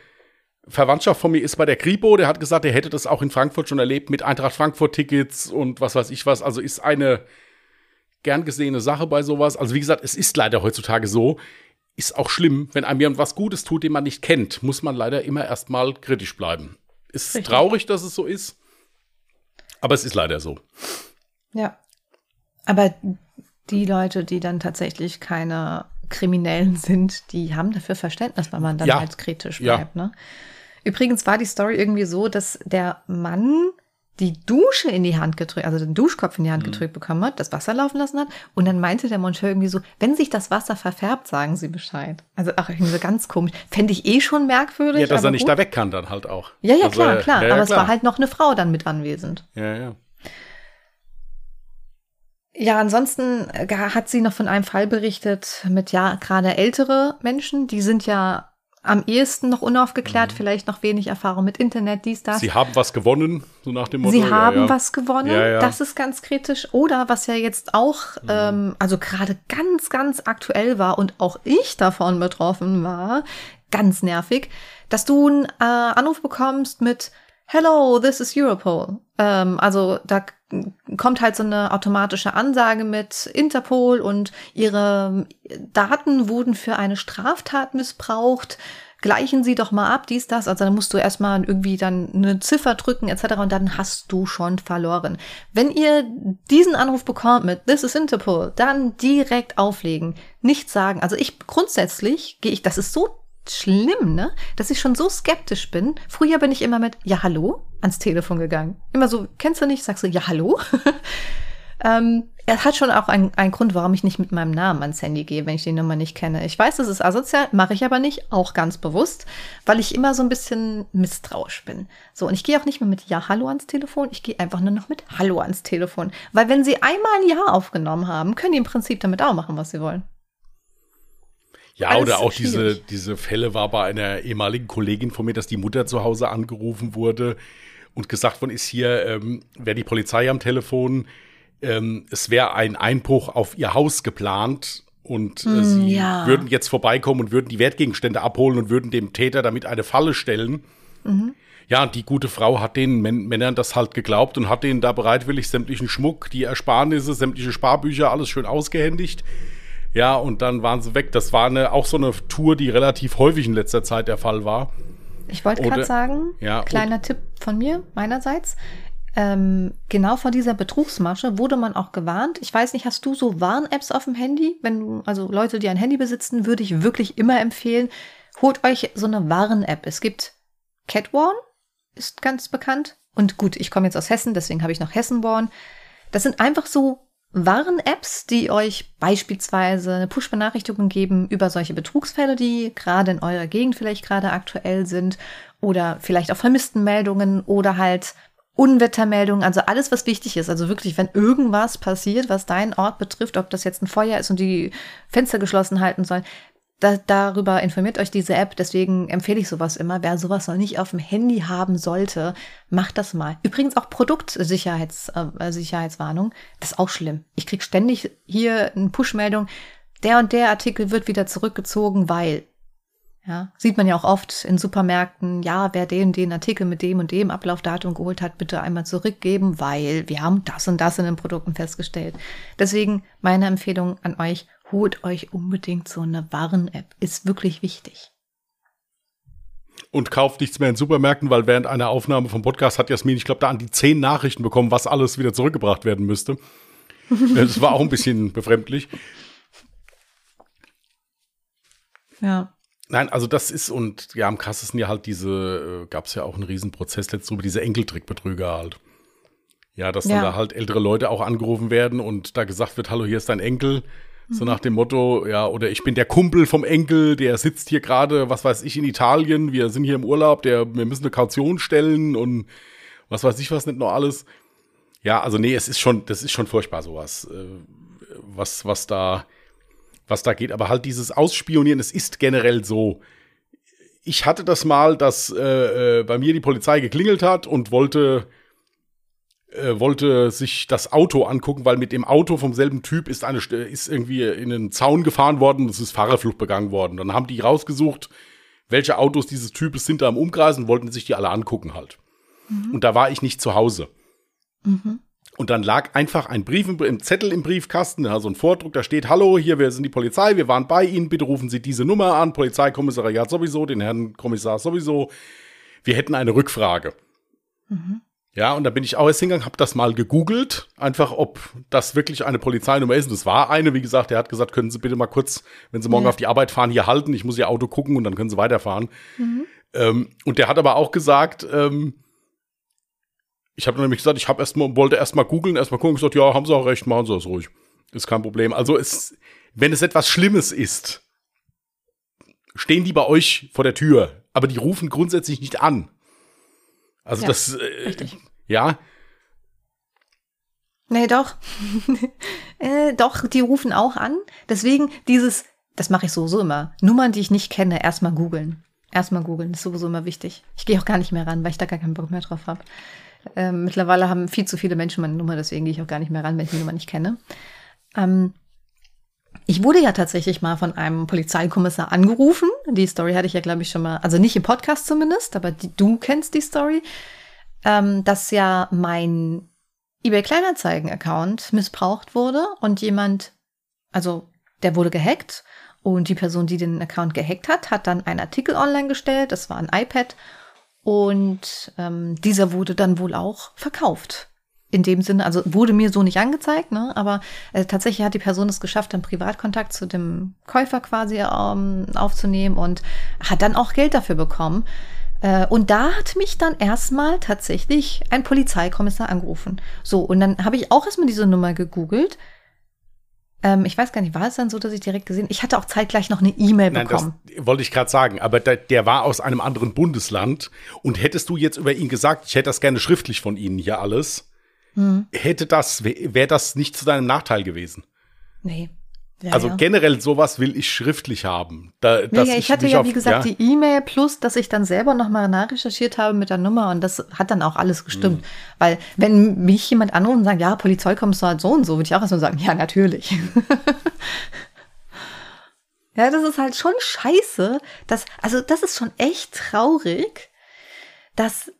Verwandtschaft von mir ist bei der Kripo, der hat gesagt, er hätte das auch in Frankfurt schon erlebt mit Eintracht Frankfurt Tickets und was weiß ich was. Also ist eine gern gesehene Sache bei sowas. Also wie gesagt, es ist leider heutzutage so. Ist auch schlimm, wenn einem jemand was Gutes tut, den man nicht kennt, muss man leider immer erstmal kritisch bleiben. Ist Richtig. traurig, dass es so ist. Aber es ist leider so. Ja. Aber die Leute, die dann tatsächlich keine Kriminellen sind, die haben dafür Verständnis, weil man dann ja. halt kritisch bleibt. Ja. Ne? Übrigens war die Story irgendwie so, dass der Mann die Dusche in die Hand gedrückt, also den Duschkopf in die Hand mhm. gedrückt bekommen hat, das Wasser laufen lassen hat. Und dann meinte der Monteur irgendwie so, wenn sich das Wasser verfärbt, sagen Sie Bescheid. Also ach, irgendwie so ganz komisch. Fände ich eh schon merkwürdig. Ja, dass er nicht gut. da weg kann dann halt auch. Ja, ja, also, klar, klar. Ja, ja, aber klar. es war halt noch eine Frau dann mit anwesend. Ja, ja. Ja, ansonsten äh, hat sie noch von einem Fall berichtet mit, ja, gerade ältere Menschen, die sind ja am ehesten noch unaufgeklärt, mhm. vielleicht noch wenig Erfahrung mit Internet, dies, das. Sie haben was gewonnen, so nach dem Motto. Sie haben ja, ja. was gewonnen, ja, das ist ganz kritisch. Oder was ja jetzt auch, mhm. ähm, also gerade ganz, ganz aktuell war und auch ich davon betroffen war, ganz nervig, dass du einen äh, Anruf bekommst mit Hello, this is Europol. Ähm, also da kommt halt so eine automatische Ansage mit Interpol und ihre Daten wurden für eine Straftat missbraucht. Gleichen Sie doch mal ab, dies, das. Also dann musst du erstmal irgendwie dann eine Ziffer drücken etc. und dann hast du schon verloren. Wenn ihr diesen Anruf bekommt mit This is Interpol, dann direkt auflegen. Nicht sagen. Also ich grundsätzlich gehe ich, das ist so schlimm, ne? Dass ich schon so skeptisch bin. Früher bin ich immer mit Ja, hallo ans Telefon gegangen. Immer so, kennst du nicht? Sagst du Ja, hallo? ähm, er hat schon auch einen, Grund, warum ich nicht mit meinem Namen ans Handy gehe, wenn ich die Nummer nicht kenne. Ich weiß, das ist asozial, mache ich aber nicht, auch ganz bewusst, weil ich immer so ein bisschen misstrauisch bin. So, und ich gehe auch nicht mehr mit Ja, hallo ans Telefon, ich gehe einfach nur noch mit Hallo ans Telefon. Weil wenn sie einmal ein Ja aufgenommen haben, können die im Prinzip damit auch machen, was sie wollen. Ja, Alles oder auch diese, diese Fälle war bei einer ehemaligen Kollegin von mir, dass die Mutter zu Hause angerufen wurde und gesagt worden ist, hier ähm, wäre die Polizei am Telefon, ähm, es wäre ein Einbruch auf ihr Haus geplant und äh, mm, sie ja. würden jetzt vorbeikommen und würden die Wertgegenstände abholen und würden dem Täter damit eine Falle stellen. Mhm. Ja, die gute Frau hat den Männern das halt geglaubt und hat denen da bereitwillig sämtlichen Schmuck, die Ersparnisse, sämtliche Sparbücher, alles schön ausgehändigt. Ja, und dann waren sie weg. Das war eine, auch so eine Tour, die relativ häufig in letzter Zeit der Fall war. Ich wollte gerade sagen, ja, kleiner Tipp von mir, meinerseits. Ähm, genau vor dieser Betrugsmasche wurde man auch gewarnt. Ich weiß nicht, hast du so Warn-Apps auf dem Handy? Wenn du, also Leute, die ein Handy besitzen, würde ich wirklich immer empfehlen, holt euch so eine Warn-App. Es gibt Catwarn, ist ganz bekannt. Und gut, ich komme jetzt aus Hessen, deswegen habe ich noch Hessen-Warn. Das sind einfach so Warn-Apps, die euch beispielsweise eine Push-Benachrichtigung geben über solche Betrugsfälle, die gerade in eurer Gegend vielleicht gerade aktuell sind oder vielleicht auch vermissten Meldungen oder halt Unwettermeldungen, also alles, was wichtig ist. Also wirklich, wenn irgendwas passiert, was deinen Ort betrifft, ob das jetzt ein Feuer ist und die Fenster geschlossen halten sollen, da, darüber informiert euch diese App. Deswegen empfehle ich sowas immer. Wer sowas noch nicht auf dem Handy haben sollte, macht das mal. Übrigens auch Produktsicherheitswarnung. Äh, Sicherheitswarnung. Das ist auch schlimm. Ich krieg ständig hier eine Push-Meldung. Der und der Artikel wird wieder zurückgezogen, weil ja, sieht man ja auch oft in Supermärkten, ja, wer den, den Artikel mit dem und dem Ablaufdatum geholt hat, bitte einmal zurückgeben, weil wir haben das und das in den Produkten festgestellt. Deswegen meine Empfehlung an euch, holt euch unbedingt so eine Warn-App. Ist wirklich wichtig. Und kauft nichts mehr in Supermärkten, weil während einer Aufnahme vom Podcast hat Jasmin, ich glaube, da an die zehn Nachrichten bekommen, was alles wieder zurückgebracht werden müsste. das war auch ein bisschen befremdlich. Ja. Nein, also das ist, und ja, am krassesten ja halt diese, äh, gab es ja auch einen Riesenprozess letztens über diese Enkeltrickbetrüger halt. Ja, dass ja. dann da halt ältere Leute auch angerufen werden und da gesagt wird, hallo, hier ist dein Enkel. So nach dem Motto, ja, oder ich bin der Kumpel vom Enkel, der sitzt hier gerade, was weiß ich, in Italien, wir sind hier im Urlaub, der, wir müssen eine Kaution stellen und was weiß ich was nicht noch alles. Ja, also nee, es ist schon, das ist schon furchtbar sowas, äh, was, was da, was da geht. Aber halt dieses Ausspionieren, es ist generell so. Ich hatte das mal, dass äh, äh, bei mir die Polizei geklingelt hat und wollte äh, wollte sich das Auto angucken, weil mit dem Auto vom selben Typ ist eine ist irgendwie in einen Zaun gefahren worden, und es ist Fahrerflucht begangen worden. Dann haben die rausgesucht, welche Autos dieses Types sind da im Umkreis und wollten sich die alle angucken halt. Mhm. Und da war ich nicht zu Hause. Mhm. Und dann lag einfach ein Brief im, im Zettel im Briefkasten, also ein Vordruck, da steht, hallo, hier, wir sind die Polizei, wir waren bei Ihnen, bitte rufen Sie diese Nummer an, Polizeikommissariat sowieso, den Herrn Kommissar sowieso. Wir hätten eine Rückfrage. Mhm. Ja, und da bin ich auch erst hingegangen, habe das mal gegoogelt, einfach ob das wirklich eine Polizeinummer ist. Und es war eine, wie gesagt, der hat gesagt, können Sie bitte mal kurz, wenn Sie morgen ja. auf die Arbeit fahren, hier halten, ich muss Ihr Auto gucken und dann können Sie weiterfahren. Mhm. Ähm, und der hat aber auch gesagt, ähm, ich habe nämlich gesagt, ich habe erst mal, wollte erst mal googeln, erst mal gucken, gesagt, ja, haben Sie auch recht, machen Sie das ruhig. Ist kein Problem. Also es, wenn es etwas Schlimmes ist, stehen die bei euch vor der Tür, aber die rufen grundsätzlich nicht an. Also ja, das, äh, richtig. ja. Nee, doch. äh, doch, die rufen auch an. Deswegen dieses, das mache ich sowieso immer. Nummern, die ich nicht kenne, erstmal googeln. Erstmal googeln, ist sowieso immer wichtig. Ich gehe auch gar nicht mehr ran, weil ich da gar keinen Bock mehr drauf habe. Ähm, mittlerweile haben viel zu viele Menschen meine Nummer, deswegen gehe ich auch gar nicht mehr ran, wenn ich die Nummer nicht kenne. Ähm, ich wurde ja tatsächlich mal von einem Polizeikommissar angerufen. Die Story hatte ich ja, glaube ich, schon mal, also nicht im Podcast zumindest, aber die, du kennst die Story, ähm, dass ja mein eBay Kleinanzeigen-Account missbraucht wurde und jemand, also der wurde gehackt und die Person, die den Account gehackt hat, hat dann einen Artikel online gestellt. Das war ein iPad und ähm, dieser wurde dann wohl auch verkauft. In dem Sinne, also wurde mir so nicht angezeigt, ne? aber äh, tatsächlich hat die Person es geschafft, dann Privatkontakt zu dem Käufer quasi ähm, aufzunehmen und hat dann auch Geld dafür bekommen. Äh, und da hat mich dann erstmal tatsächlich ein Polizeikommissar angerufen. So, und dann habe ich auch erstmal diese Nummer gegoogelt ähm, ich weiß gar nicht, war es dann so, dass ich direkt gesehen Ich hatte auch zeitgleich noch eine E-Mail bekommen. Das wollte ich gerade sagen, aber der, der, war aus einem anderen Bundesland. Und hättest du jetzt über ihn gesagt, ich hätte das gerne schriftlich von Ihnen hier alles, hm. hätte das, wäre das nicht zu deinem Nachteil gewesen? Nee. Ja, also ja. generell sowas will ich schriftlich haben. Da, ja, ich, ich hatte ja, wie gesagt, die E-Mail plus, dass ich dann selber nochmal nachrecherchiert habe mit der Nummer und das hat dann auch alles gestimmt. Mhm. Weil wenn mich jemand anruft und sagt, ja, Polizeikommissar so und so, würde ich auch erstmal sagen, ja, natürlich. ja, das ist halt schon scheiße. Dass, also das ist schon echt traurig, dass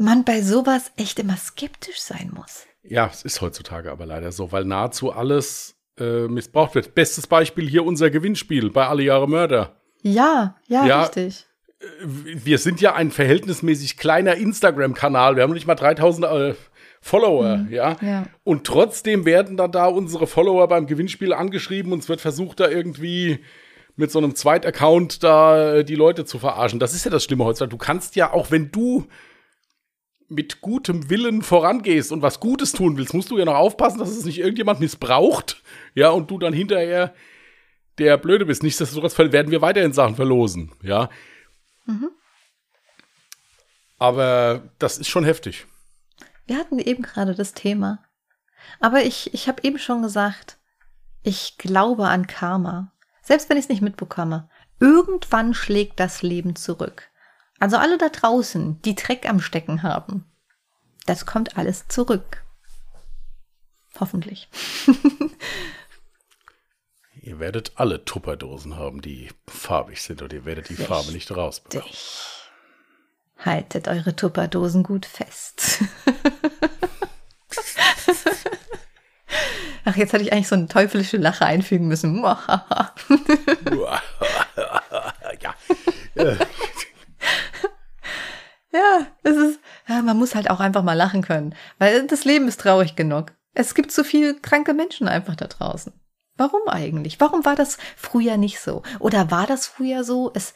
man bei sowas echt immer skeptisch sein muss. Ja, es ist heutzutage aber leider so, weil nahezu alles äh, missbraucht wird. Bestes Beispiel hier unser Gewinnspiel bei Alle Jahre Mörder. Ja, ja, ja richtig. Äh, wir sind ja ein verhältnismäßig kleiner Instagram-Kanal. Wir haben nicht mal 3000 äh, Follower, mhm, ja? ja? Und trotzdem werden dann da unsere Follower beim Gewinnspiel angeschrieben und es wird versucht, da irgendwie mit so einem Zweit-Account da äh, die Leute zu verarschen. Das ist ja das Schlimme heutzutage. Du kannst ja, auch wenn du mit gutem Willen vorangehst und was Gutes tun willst, musst du ja noch aufpassen, dass es nicht irgendjemand missbraucht, ja, und du dann hinterher der Blöde bist. Nichtsdestotrotz werden wir weiterhin Sachen verlosen, ja. Mhm. Aber das ist schon heftig. Wir hatten eben gerade das Thema. Aber ich, ich habe eben schon gesagt, ich glaube an Karma. Selbst wenn ich es nicht mitbekomme. Irgendwann schlägt das Leben zurück. Also alle da draußen, die Dreck am Stecken haben. Das kommt alles zurück. Hoffentlich. ihr werdet alle Tupperdosen haben, die farbig sind und ihr werdet die Richtig. Farbe nicht rausbekommen. Haltet eure Tupperdosen gut fest. Ach, jetzt hatte ich eigentlich so eine teuflische Lache einfügen müssen. ja. ja, es ist, ja, man muss halt auch einfach mal lachen können, weil das Leben ist traurig genug. Es gibt so viele kranke Menschen einfach da draußen. Warum eigentlich? Warum war das früher nicht so? Oder war das früher so? Es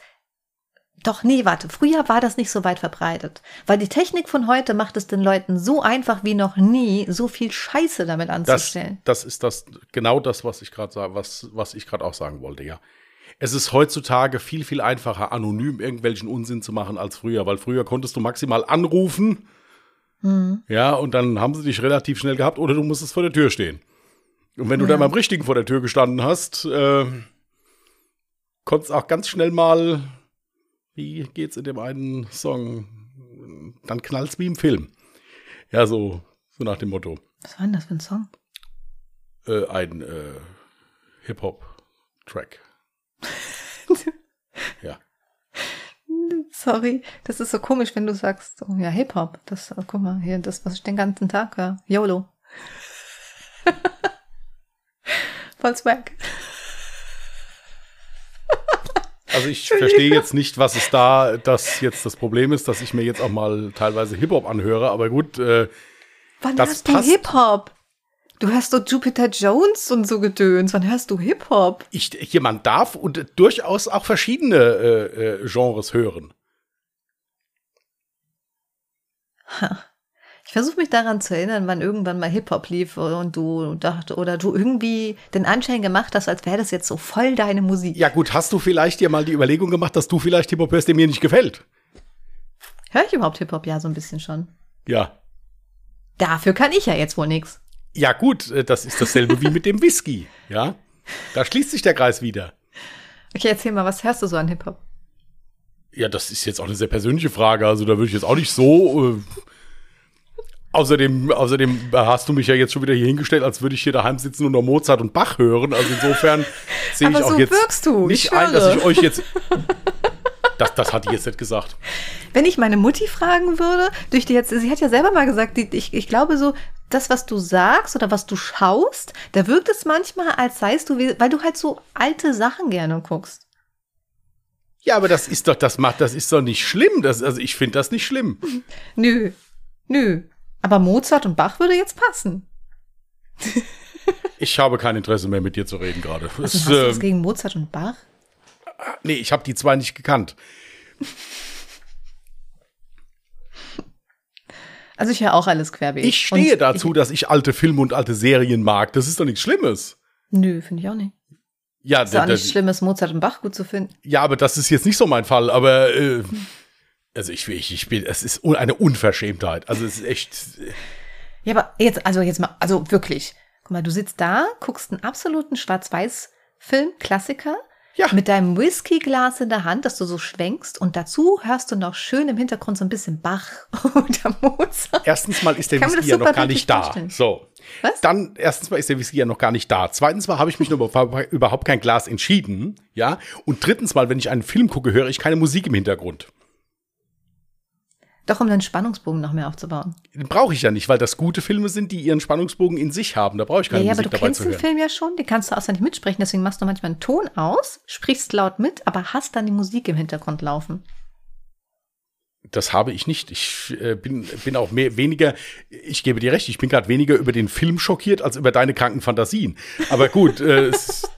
doch, nee, warte, früher war das nicht so weit verbreitet. Weil die Technik von heute macht es den Leuten so einfach wie noch nie, so viel Scheiße damit anzustellen. Das, das ist das, genau das, was ich gerade was, was ich gerade auch sagen wollte, ja. Es ist heutzutage viel, viel einfacher, anonym irgendwelchen Unsinn zu machen als früher, weil früher konntest du maximal anrufen, mhm. ja, und dann haben sie dich relativ schnell gehabt oder du musstest vor der Tür stehen. Und wenn du ja. dann beim Richtigen vor der Tür gestanden hast, äh, konntest auch ganz schnell mal wie geht's in dem einen Song? Dann knallt's wie im Film. Ja, so, so nach dem Motto. Was war denn das für ein Song? Äh, ein äh, Hip-Hop-Track. Ja. Sorry, das ist so komisch, wenn du sagst, oh, ja, Hip-Hop. Das, oh, guck mal, hier, das, was ich den ganzen Tag höre. YOLO. Voll Swag. Also ich verstehe jetzt nicht, was es da, das jetzt das Problem ist, dass ich mir jetzt auch mal teilweise Hip-Hop anhöre, aber gut. Äh, Wann das hörst passt. du Hip-Hop? Du hörst so Jupiter Jones und so Gedöns. Wann hörst du Hip-Hop? Ich, jemand darf und durchaus auch verschiedene äh, äh, Genres hören. Ha. Ich versuche mich daran zu erinnern, wann irgendwann mal Hip-Hop lief und du dachte, oder du irgendwie den Anschein gemacht hast, als wäre das jetzt so voll deine Musik. Ja, gut, hast du vielleicht dir mal die Überlegung gemacht, dass du vielleicht Hip-Hop hörst, der mir nicht gefällt? Hör ich überhaupt Hip-Hop? Ja, so ein bisschen schon. Ja. Dafür kann ich ja jetzt wohl nichts. Ja, gut, äh, das ist dasselbe wie mit dem Whisky, ja. Da schließt sich der Kreis wieder. Okay, erzähl mal, was hörst du so an Hip-Hop? Ja, das ist jetzt auch eine sehr persönliche Frage. Also da würde ich jetzt auch nicht so. Äh Außerdem, außerdem hast du mich ja jetzt schon wieder hier hingestellt, als würde ich hier daheim sitzen und nur Mozart und Bach hören. Also insofern sehe ich auch so jetzt nicht ein, dass ich euch jetzt. Das, das hat die jetzt nicht gesagt. Wenn ich meine Mutti fragen würde, durch die jetzt, sie hat ja selber mal gesagt, die, ich, ich glaube so, das, was du sagst oder was du schaust, da wirkt es manchmal, als seist du, weil du halt so alte Sachen gerne guckst. Ja, aber das ist doch, das macht, das ist doch nicht schlimm. Das, also ich finde das nicht schlimm. Nö, nö. Aber Mozart und Bach würde jetzt passen. ich habe kein Interesse mehr mit dir zu reden gerade. Also, hast du was gegen Mozart und Bach? Nee, ich habe die zwei nicht gekannt. Also ich höre auch alles querbeet. Ich stehe und dazu, ich, dass ich alte Filme und alte Serien mag. Das ist doch nichts Schlimmes. Nö, finde ich auch nicht. Ja, ist auch nichts Schlimmes, Mozart und Bach gut zu finden. Ja, aber das ist jetzt nicht so mein Fall. Aber äh, also ich, ich, ich bin, es ist eine Unverschämtheit. Also es ist echt. Ja, aber jetzt, also jetzt mal, also wirklich. Guck mal, du sitzt da, guckst einen absoluten Schwarz-Weiß-Film, Klassiker, ja. mit deinem Whiskyglas in der Hand, das du so schwenkst und dazu hörst du noch schön im Hintergrund so ein bisschen Bach oder Mozart. Erstens mal ist der Whisky ja noch gar nicht da. Vorstellen. So. Was? Dann, erstens mal ist der Whisky ja noch gar nicht da. Zweitens mal habe ich mich noch überhaupt kein Glas entschieden. Ja. Und drittens mal, wenn ich einen Film gucke, höre ich keine Musik im Hintergrund. Doch, um den Spannungsbogen noch mehr aufzubauen. Brauche ich ja nicht, weil das gute Filme sind, die ihren Spannungsbogen in sich haben. Da brauche ich keine ja, Musik dabei zu hören. Ja, aber du kennst den Film ja schon, den kannst du außer nicht mitsprechen. Deswegen machst du manchmal einen Ton aus, sprichst laut mit, aber hast dann die Musik im Hintergrund laufen. Das habe ich nicht. Ich äh, bin, bin auch mehr, weniger, ich gebe dir recht, ich bin gerade weniger über den Film schockiert als über deine kranken Fantasien. Aber gut, äh, es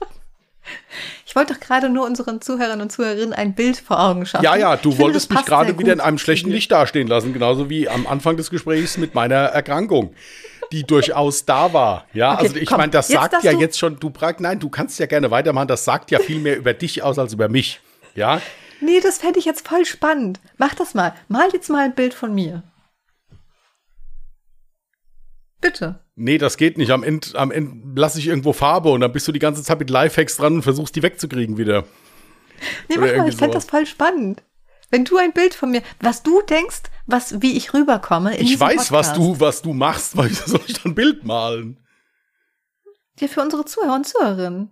ich wollte doch gerade nur unseren Zuhörern und Zuhörerinnen ein Bild vor Augen schaffen. Ja, ja, du wolltest mich gerade wieder in einem schlechten Licht dastehen lassen, genauso wie am Anfang des Gesprächs mit meiner Erkrankung, die durchaus da war. Ja, okay, also ich meine, das sagt ja jetzt schon, du brauchst, nein, du kannst ja gerne weitermachen, das sagt ja viel mehr über dich aus als über mich. Ja. Nee, das fände ich jetzt voll spannend. Mach das mal. Mal jetzt mal ein Bild von mir. Bitte. Nee, das geht nicht. Am Ende, am Ende lasse ich irgendwo Farbe und dann bist du die ganze Zeit mit Lifehacks dran und versuchst die wegzukriegen wieder. Nee, mach mal, ich fand das voll spannend. Wenn du ein Bild von mir, was du denkst, was, wie ich rüberkomme. Ich weiß, Podcast. was du, was du machst, weil soll ich dann ein Bild malen? Ja, für unsere Zuhörer und Zuhörerinnen.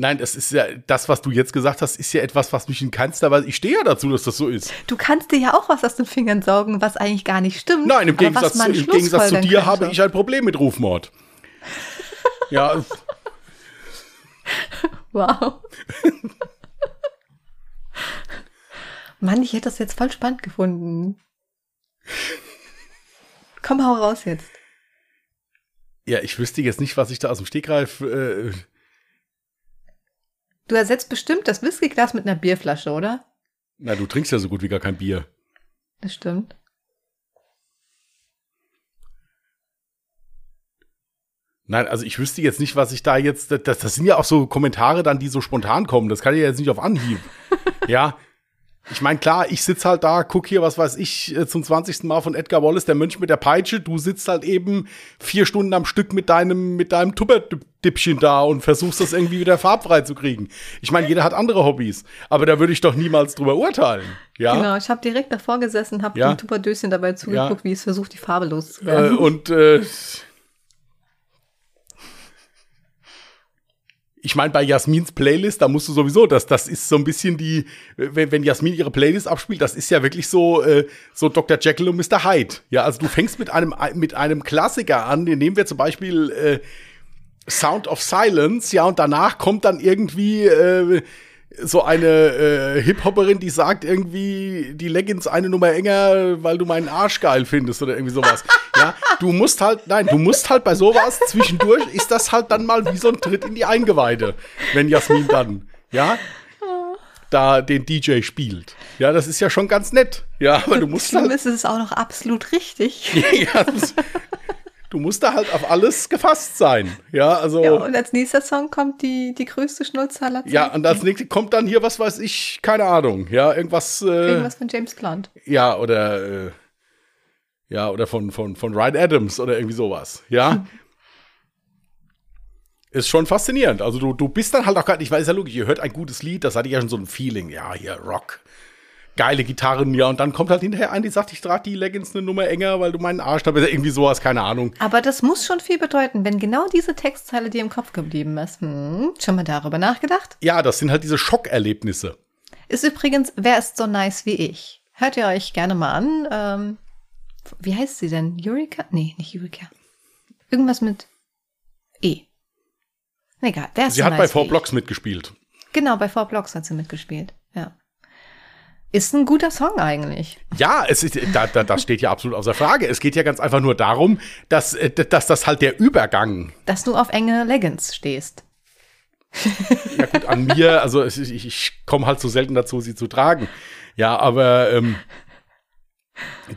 Nein, das ist ja, das, was du jetzt gesagt hast, ist ja etwas, was mich in keinster Weise, ich stehe ja dazu, dass das so ist. Du kannst dir ja auch was aus den Fingern saugen, was eigentlich gar nicht stimmt. Nein, im Gegensatz, im Gegensatz zu dir könnte. habe ich ein Problem mit Rufmord. ja. Wow. Mann, ich hätte das jetzt voll spannend gefunden. Komm, hau raus jetzt. Ja, ich wüsste jetzt nicht, was ich da aus dem Stegreif. Äh du ersetzt bestimmt das Whiskyglas mit einer Bierflasche, oder? Na, du trinkst ja so gut wie gar kein Bier. Das stimmt. Nein, also ich wüsste jetzt nicht, was ich da jetzt. Das, das sind ja auch so Kommentare dann, die so spontan kommen. Das kann ich ja jetzt nicht auf Anhieb. ja, ich meine, klar, ich sitze halt da, guck hier, was weiß ich, äh, zum 20. Mal von Edgar Wallace, der Mönch mit der Peitsche. Du sitzt halt eben vier Stunden am Stück mit deinem, mit deinem Tupperdippchen da und versuchst das irgendwie wieder farbfrei zu kriegen. Ich meine, jeder hat andere Hobbys, aber da würde ich doch niemals drüber urteilen. Ja? Genau, ich habe direkt davor gesessen, habe ja? dem Tupperdöschen dabei zugeguckt, ja. wie es versucht, die Farbe loszuwerden. Äh, und äh, ich meine, bei Jasmins Playlist, da musst du sowieso, das, das ist so ein bisschen die, wenn, wenn Jasmin ihre Playlist abspielt, das ist ja wirklich so, äh, so Dr. Jekyll und Mr. Hyde. Ja, also du fängst mit einem, mit einem Klassiker an, den nehmen wir zum Beispiel äh, Sound of Silence, ja, und danach kommt dann irgendwie äh, so eine äh, Hip-Hopperin, die sagt irgendwie, die Leggings eine Nummer enger, weil du meinen Arsch geil findest oder irgendwie sowas. ja, du musst halt, nein, du musst halt bei sowas zwischendurch, ist das halt dann mal wie so ein Tritt in die Eingeweide, wenn Jasmin dann, ja, da den DJ spielt. Ja, das ist ja schon ganz nett. Ja, aber du musst Schlimm halt, ist es auch noch absolut richtig. ja, das, du musst da halt auf alles gefasst sein. Ja, also. Ja, und als nächster Song kommt die, die größte Schnulzer. Ja, und als nächstes kommt dann hier, was weiß ich, keine Ahnung. Ja, irgendwas. Äh, irgendwas von James Blunt. Ja, oder. Äh, ja, oder von, von, von Ryan Adams oder irgendwie sowas. Ja. Ist schon faszinierend. Also du, du bist dann halt auch gar nicht, ich weiß ja logisch, ihr hört ein gutes Lied, das hatte ja schon so ein Feeling, ja, hier Rock geile Gitarren, ja, und dann kommt halt hinterher ein, die sagt, ich trage die Leggings eine Nummer enger, weil du meinen Arsch da bist, irgendwie sowas, keine Ahnung. Aber das muss schon viel bedeuten, wenn genau diese Textzeile dir im Kopf geblieben ist. Hm, schon mal darüber nachgedacht? Ja, das sind halt diese Schockerlebnisse. Ist übrigens, wer ist so nice wie ich? Hört ihr euch gerne mal an. Ähm, wie heißt sie denn? Eureka? Nee, nicht Eureka. Irgendwas mit E. Egal, wer ist Sie so hat nice bei Four Blocks mitgespielt. Genau, bei Four Blocks hat sie mitgespielt. Ist ein guter Song eigentlich. Ja, es ist, da, da, das steht ja absolut außer Frage. Es geht ja ganz einfach nur darum, dass, äh, dass das halt der Übergang. Dass du auf enge Leggings stehst. Ja, gut, an mir, also ich, ich komme halt so selten dazu, sie zu tragen. Ja, aber ähm,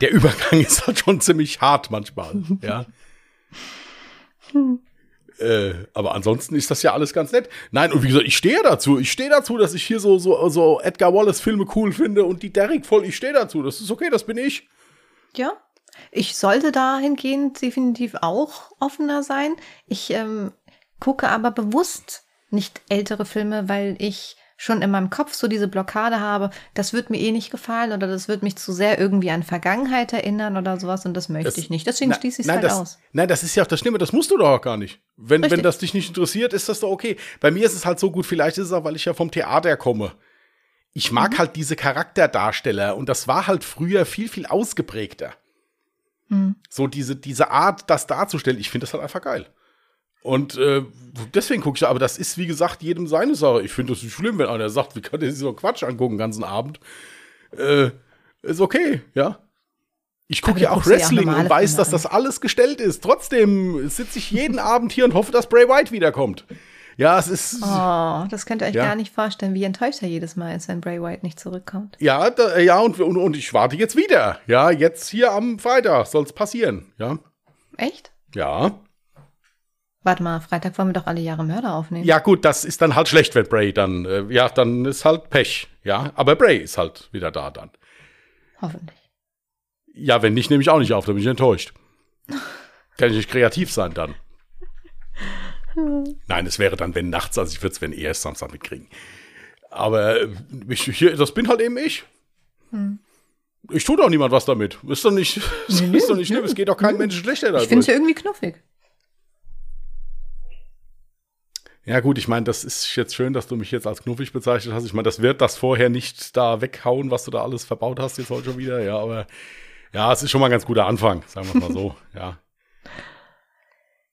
der Übergang ist halt schon ziemlich hart manchmal. Ja. Äh, aber ansonsten ist das ja alles ganz nett. Nein, und wie gesagt, ich stehe dazu. Ich stehe dazu, dass ich hier so, so, so Edgar Wallace-Filme cool finde und die Derrick voll. Ich stehe dazu. Das ist okay, das bin ich. Ja. Ich sollte dahingehend definitiv auch offener sein. Ich ähm, gucke aber bewusst nicht ältere Filme, weil ich schon in meinem Kopf so diese Blockade habe, das wird mir eh nicht gefallen oder das wird mich zu sehr irgendwie an Vergangenheit erinnern oder sowas und das möchte das, ich nicht. Deswegen na, schließe ich es halt das, aus. Nein, das ist ja auch das Schlimme, das musst du doch auch gar nicht. Wenn, wenn das dich nicht interessiert, ist das doch okay. Bei mir ist es halt so gut, vielleicht ist es auch, weil ich ja vom Theater komme. Ich mag mhm. halt diese Charakterdarsteller und das war halt früher viel, viel ausgeprägter. Mhm. So diese, diese Art, das darzustellen, ich finde das halt einfach geil. Und äh, deswegen gucke ich, aber das ist, wie gesagt, jedem seine Sache. Ich finde das nicht schlimm, wenn einer sagt, wie kann der sich so Quatsch angucken den ganzen Abend. Äh, ist okay, ja. Ich gucke ja auch Wrestling ja auch und weiß, dass das alles gestellt ist. Trotzdem sitze ich jeden Abend hier und hoffe, dass Bray White wiederkommt. Ja, es ist. Oh, das könnt ihr euch ja. gar nicht vorstellen, wie enttäuscht er jedes Mal ist, wenn Bray White nicht zurückkommt. Ja, da, ja, und, und, und ich warte jetzt wieder. Ja, jetzt hier am Freitag soll es passieren. Ja. Echt? Ja. Warte mal, Freitag wollen wir doch alle Jahre Mörder aufnehmen. Ja, gut, das ist dann halt schlecht, wenn Bray dann, äh, ja, dann ist halt Pech, ja. Aber Bray ist halt wieder da dann. Hoffentlich. Ja, wenn nicht, nehme ich auch nicht auf, da bin ich enttäuscht. Kann ich nicht kreativ sein dann. Nein, es wäre dann, wenn nachts, also ich würde es, wenn eher Samstag mitkriegen. Aber äh, ich, hier, das bin halt eben ich. Hm. Ich tue doch niemand was damit. Ist doch nicht, nee, ist doch nicht schlimm. Es geht doch keinem Menschen schlechter dadurch. Ich finde es ja irgendwie knuffig. Ja, gut, ich meine, das ist jetzt schön, dass du mich jetzt als knuffig bezeichnet hast. Ich meine, das wird das vorher nicht da weghauen, was du da alles verbaut hast, jetzt heute schon wieder. Ja, aber ja, es ist schon mal ein ganz guter Anfang, sagen wir mal so. ja.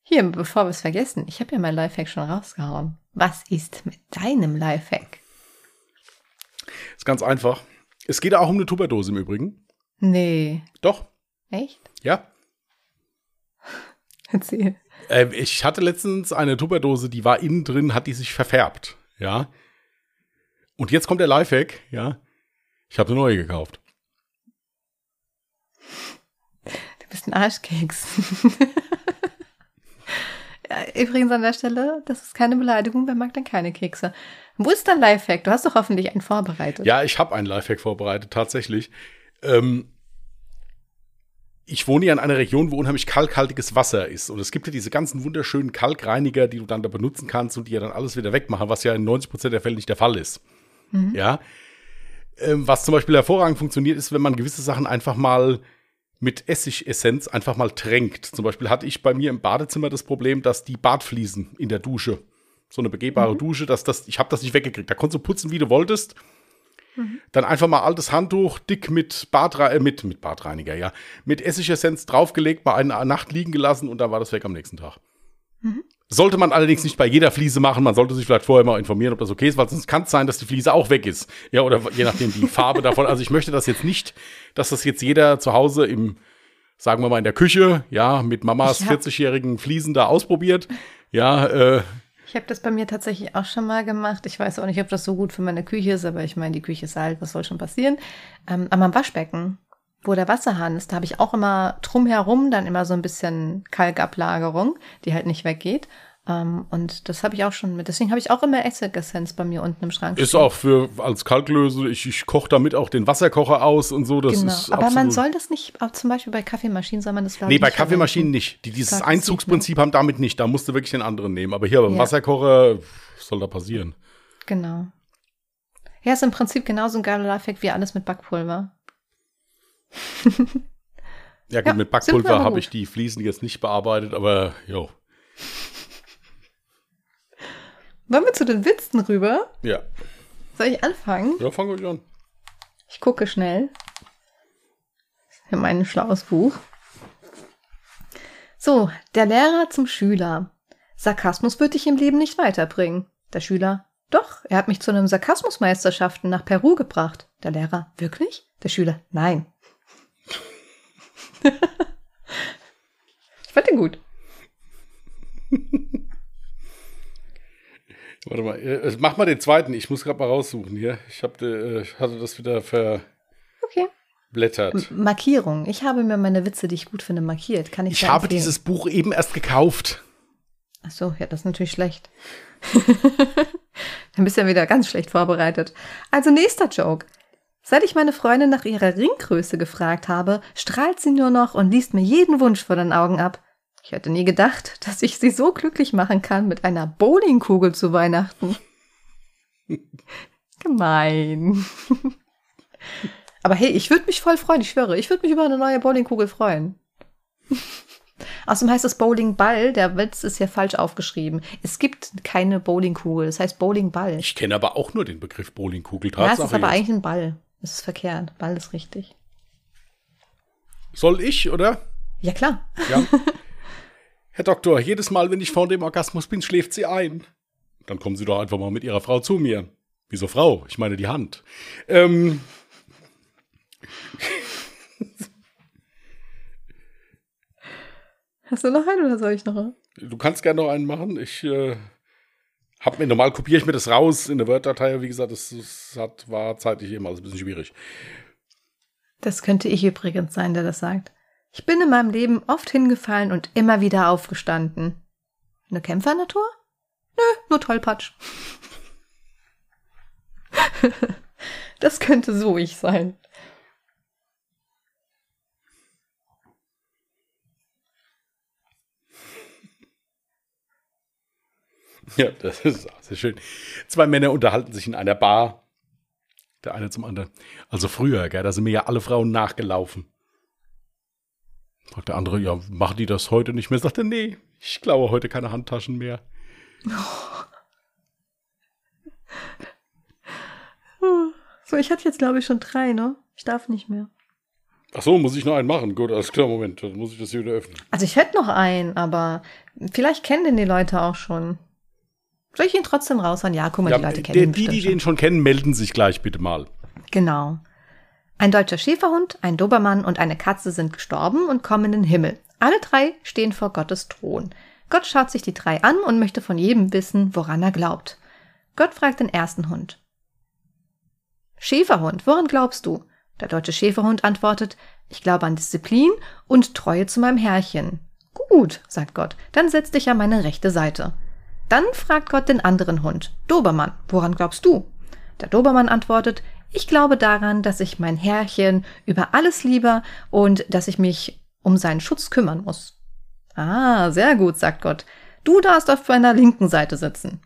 Hier, bevor wir es vergessen, ich habe ja mein Lifehack schon rausgehauen. Was ist mit deinem Lifehack? Ist ganz einfach. Es geht auch um eine Tupperdose im Übrigen. Nee. Doch. Echt? Ja. Erzähl. Äh, ich hatte letztens eine Tupperdose, die war innen drin, hat die sich verfärbt. Ja. Und jetzt kommt der Lifehack, ja. Ich habe eine neue gekauft. Du bist ein Arschkeks. Übrigens an der Stelle, das ist keine Beleidigung, wer mag denn keine Kekse? Wo ist dein Lifehack? Du hast doch hoffentlich einen vorbereitet. Ja, ich habe einen Lifehack vorbereitet, tatsächlich. Ähm, ich wohne ja in einer Region, wo unheimlich kalkhaltiges Wasser ist. Und es gibt ja diese ganzen wunderschönen Kalkreiniger, die du dann da benutzen kannst und die ja dann alles wieder wegmachen, was ja in 90 Prozent der Fälle nicht der Fall ist. Mhm. Ja. Ähm, was zum Beispiel hervorragend funktioniert, ist, wenn man gewisse Sachen einfach mal mit Essigessenz einfach mal tränkt. Zum Beispiel hatte ich bei mir im Badezimmer das Problem, dass die Badfliesen in der Dusche, so eine begehbare mhm. Dusche, dass das, ich habe das nicht weggekriegt. Da konntest du putzen, wie du wolltest. Mhm. Dann einfach mal altes Handtuch dick mit, Badre äh, mit, mit Badreiniger, ja, mit Essigessenz draufgelegt, bei einer Nacht liegen gelassen und dann war das weg am nächsten Tag. Mhm. Sollte man allerdings nicht bei jeder Fliese machen. Man sollte sich vielleicht vorher mal informieren, ob das okay ist, weil sonst kann es sein, dass die Fliese auch weg ist. Ja, oder je nachdem die Farbe davon. Also ich möchte das jetzt nicht, dass das jetzt jeder zu Hause im, sagen wir mal in der Küche, ja, mit Mamas 40-jährigen Fliesen da ausprobiert. Ja, äh, ich habe das bei mir tatsächlich auch schon mal gemacht. Ich weiß auch nicht, ob das so gut für meine Küche ist, aber ich meine, die Küche ist alt, was soll schon passieren? Ähm, aber am Waschbecken, wo der Wasserhahn ist, da habe ich auch immer drumherum dann immer so ein bisschen Kalkablagerung, die halt nicht weggeht. Um, ähm, und das habe ich auch schon mit. Deswegen habe ich auch immer Essigessenz bei mir unten im Schrank. Ist stehen. auch für als Kalklöse. Ich, ich koche damit auch den Wasserkocher aus und so. Das genau. ist Aber man soll das nicht, auch zum Beispiel bei Kaffeemaschinen soll man das Nee, bei Kaffeemaschinen nicht. Die, dieses Einzugsprinzip haben damit nicht. Da musst du wirklich den anderen nehmen. Aber hier beim ja. Wasserkocher soll da passieren. Genau. Ja, ist im Prinzip genauso ein geiler Lifehack wie alles mit Backpulver. ja, gut, ja, mit Backpulver habe ich die Fliesen jetzt nicht bearbeitet, aber jo. Wollen wir zu den Witzen rüber? Ja. Soll ich anfangen? Ja, fangen wir an. Ich gucke schnell. In mein schlaues Buch. So, der Lehrer zum Schüler. Sarkasmus wird dich im Leben nicht weiterbringen. Der Schüler. Doch, er hat mich zu einem Sarkasmusmeisterschaften nach Peru gebracht. Der Lehrer. Wirklich? Der Schüler. Nein. ich fand den gut. Warte mal, äh, mach mal den zweiten. Ich muss gerade mal raussuchen hier. Ich hab, äh, hatte das wieder verblättert. Okay. Markierung. Ich habe mir meine Witze, die ich gut finde, markiert. Kann ich Ich habe empfehlen? dieses Buch eben erst gekauft. Ach so, ja, das ist natürlich schlecht. Dann bist du ja wieder ganz schlecht vorbereitet. Also nächster Joke. Seit ich meine Freundin nach ihrer Ringgröße gefragt habe, strahlt sie nur noch und liest mir jeden Wunsch vor den Augen ab. Ich hätte nie gedacht, dass ich sie so glücklich machen kann mit einer Bowlingkugel zu Weihnachten. Gemein. Aber hey, ich würde mich voll freuen, ich schwöre, ich würde mich über eine neue Bowlingkugel freuen. Außerdem heißt es Bowlingball, der Witz ist hier falsch aufgeschrieben. Es gibt keine Bowlingkugel, das heißt Bowlingball. Ich kenne aber auch nur den Begriff Bowlingkugel. Tatsache ja, es ist aber jetzt. eigentlich ein Ball. Das ist verkehrt. Ball ist richtig. Soll ich, oder? Ja, klar. Ja. Herr Doktor, jedes Mal, wenn ich vor dem Orgasmus bin, schläft sie ein. Dann kommen Sie doch einfach mal mit Ihrer Frau zu mir. Wieso Frau? Ich meine die Hand. Ähm. Hast du noch einen oder soll ich noch einen? Du kannst gerne noch einen machen. Ich äh, hab mir normal kopiere ich mir das raus in der Word-Datei. Wie gesagt, das, das hat, war zeitlich eben alles ein bisschen schwierig. Das könnte ich übrigens sein, der das sagt. Ich bin in meinem Leben oft hingefallen und immer wieder aufgestanden. Eine Kämpfernatur? Nö, nur Tollpatsch. das könnte so ich sein. Ja, das ist auch sehr schön. Zwei Männer unterhalten sich in einer Bar. Der eine zum anderen. Also früher, gell, da sind mir ja alle Frauen nachgelaufen. Fragt der andere, ja, machen die das heute nicht mehr? Sagt er, nee, ich glaube heute keine Handtaschen mehr. So, ich hatte jetzt, glaube ich, schon drei, ne? Ich darf nicht mehr. Ach so, muss ich noch einen machen? Gut, alles klar, Moment, dann muss ich das hier wieder öffnen. Also ich hätte noch einen, aber vielleicht kennen den die Leute auch schon. Soll ich ihn trotzdem raushauen? Ja, guck mal, Ja, die Leute die, kennen ihn die, die bestimmt den schon kennen, melden sich gleich bitte mal. Genau. Ein deutscher Schäferhund, ein Dobermann und eine Katze sind gestorben und kommen in den Himmel. Alle drei stehen vor Gottes Thron. Gott schaut sich die drei an und möchte von jedem wissen, woran er glaubt. Gott fragt den ersten Hund. Schäferhund, woran glaubst du? Der deutsche Schäferhund antwortet, ich glaube an Disziplin und Treue zu meinem Herrchen. Gut, sagt Gott, dann setz dich an meine rechte Seite. Dann fragt Gott den anderen Hund, Dobermann, woran glaubst du? Der Dobermann antwortet, ich glaube daran, dass ich mein Herrchen über alles liebe und dass ich mich um seinen Schutz kümmern muss. Ah, sehr gut, sagt Gott. Du darfst auf meiner linken Seite sitzen.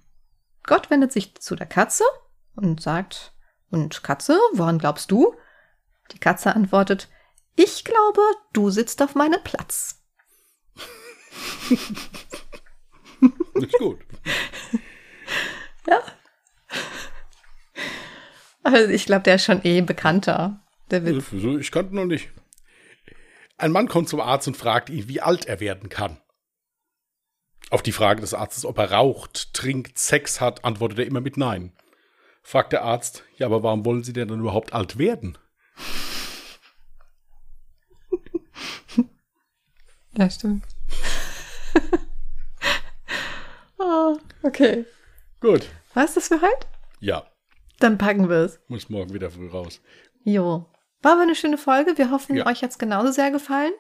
Gott wendet sich zu der Katze und sagt, und Katze, woran glaubst du? Die Katze antwortet, ich glaube, du sitzt auf meinem Platz. Ist gut. Ja. Also ich glaube, der ist schon eh bekannter, der Witz. So, Ich kannte noch nicht. Ein Mann kommt zum Arzt und fragt ihn, wie alt er werden kann. Auf die Frage des Arztes, ob er raucht, trinkt, Sex hat, antwortet er immer mit Nein. Fragt der Arzt, ja, aber warum wollen Sie denn dann überhaupt alt werden? Ja, stimmt. oh, okay. Gut. Was ist das für heute? Ja, Dann packen wir es. muss morgen wieder früh raus. Jo. War aber eine schöne Folge. Wir hoffen, Ja. euch hat's genauso sehr gefallen.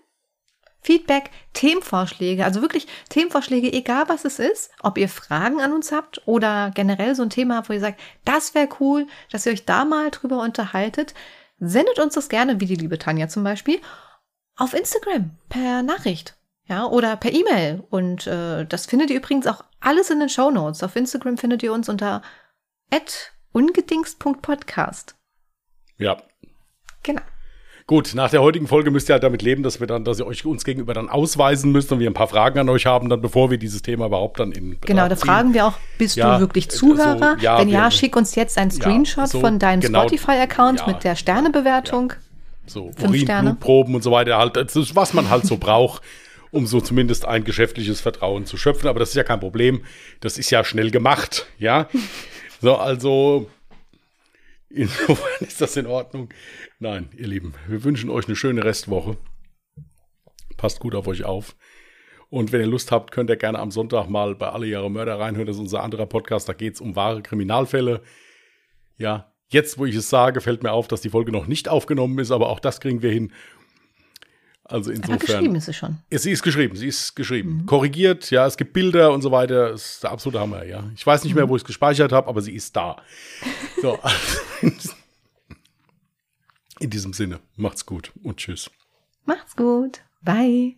Feedback, Themenvorschläge, also wirklich Themenvorschläge, egal was es ist, ob ihr Fragen an uns habt oder generell so ein Thema habt, wo ihr sagt, das wäre cool, dass ihr euch da mal drüber unterhaltet, sendet uns das gerne, wie die liebe Tanja zum Beispiel, auf Instagram per Nachricht. Ja, oder per E-Mail. Und äh, das findet ihr übrigens auch alles in den Show Notes. Auf Instagram findet ihr uns unter ungedingst.podcast. Ja. Genau. Gut, nach der heutigen Folge müsst ihr halt damit leben, dass wir dann, dass ihr euch uns gegenüber dann ausweisen müsst und wir ein paar Fragen an euch haben, dann bevor wir dieses Thema überhaupt dann in Betracht Genau, da ziehen. fragen wir auch, bist Ja, du wirklich äh, Zuhörer? so, ja, Wenn ja, schick uns jetzt einen Screenshot so, von deinem genau, Spotify-Account ja, mit der Sternebewertung. So, Fünf Urin, Sterne. Blutproben und so weiter, halt, das ist, was man halt so braucht, um so zumindest ein geschäftliches Vertrauen zu schöpfen. Aber das ist ja kein Problem. Das ist ja schnell gemacht, ja. So, also, insofern ist das in Ordnung. Nein, ihr Lieben, wir wünschen euch eine schöne Restwoche. Passt gut auf euch auf. Und wenn ihr Lust habt, könnt ihr gerne am Sonntag mal bei Alle Jahre Mörder reinhören. Das ist unser anderer Podcast. Da geht es um wahre Kriminalfälle. Ja, jetzt, wo ich es sage, fällt mir auf, dass die Folge noch nicht aufgenommen ist, aber auch das kriegen wir hin. Also Aber insofern. geschrieben ist es schon. Sie ist geschrieben, sie ist geschrieben. Korrigiert, ja, es gibt Bilder und so weiter. Das ist der absolute Hammer, ja. Ich weiß nicht mehr, wo ich es gespeichert habe, aber sie ist da. So, also, in diesem Sinne, macht's gut und tschüss. Macht's gut. Bye.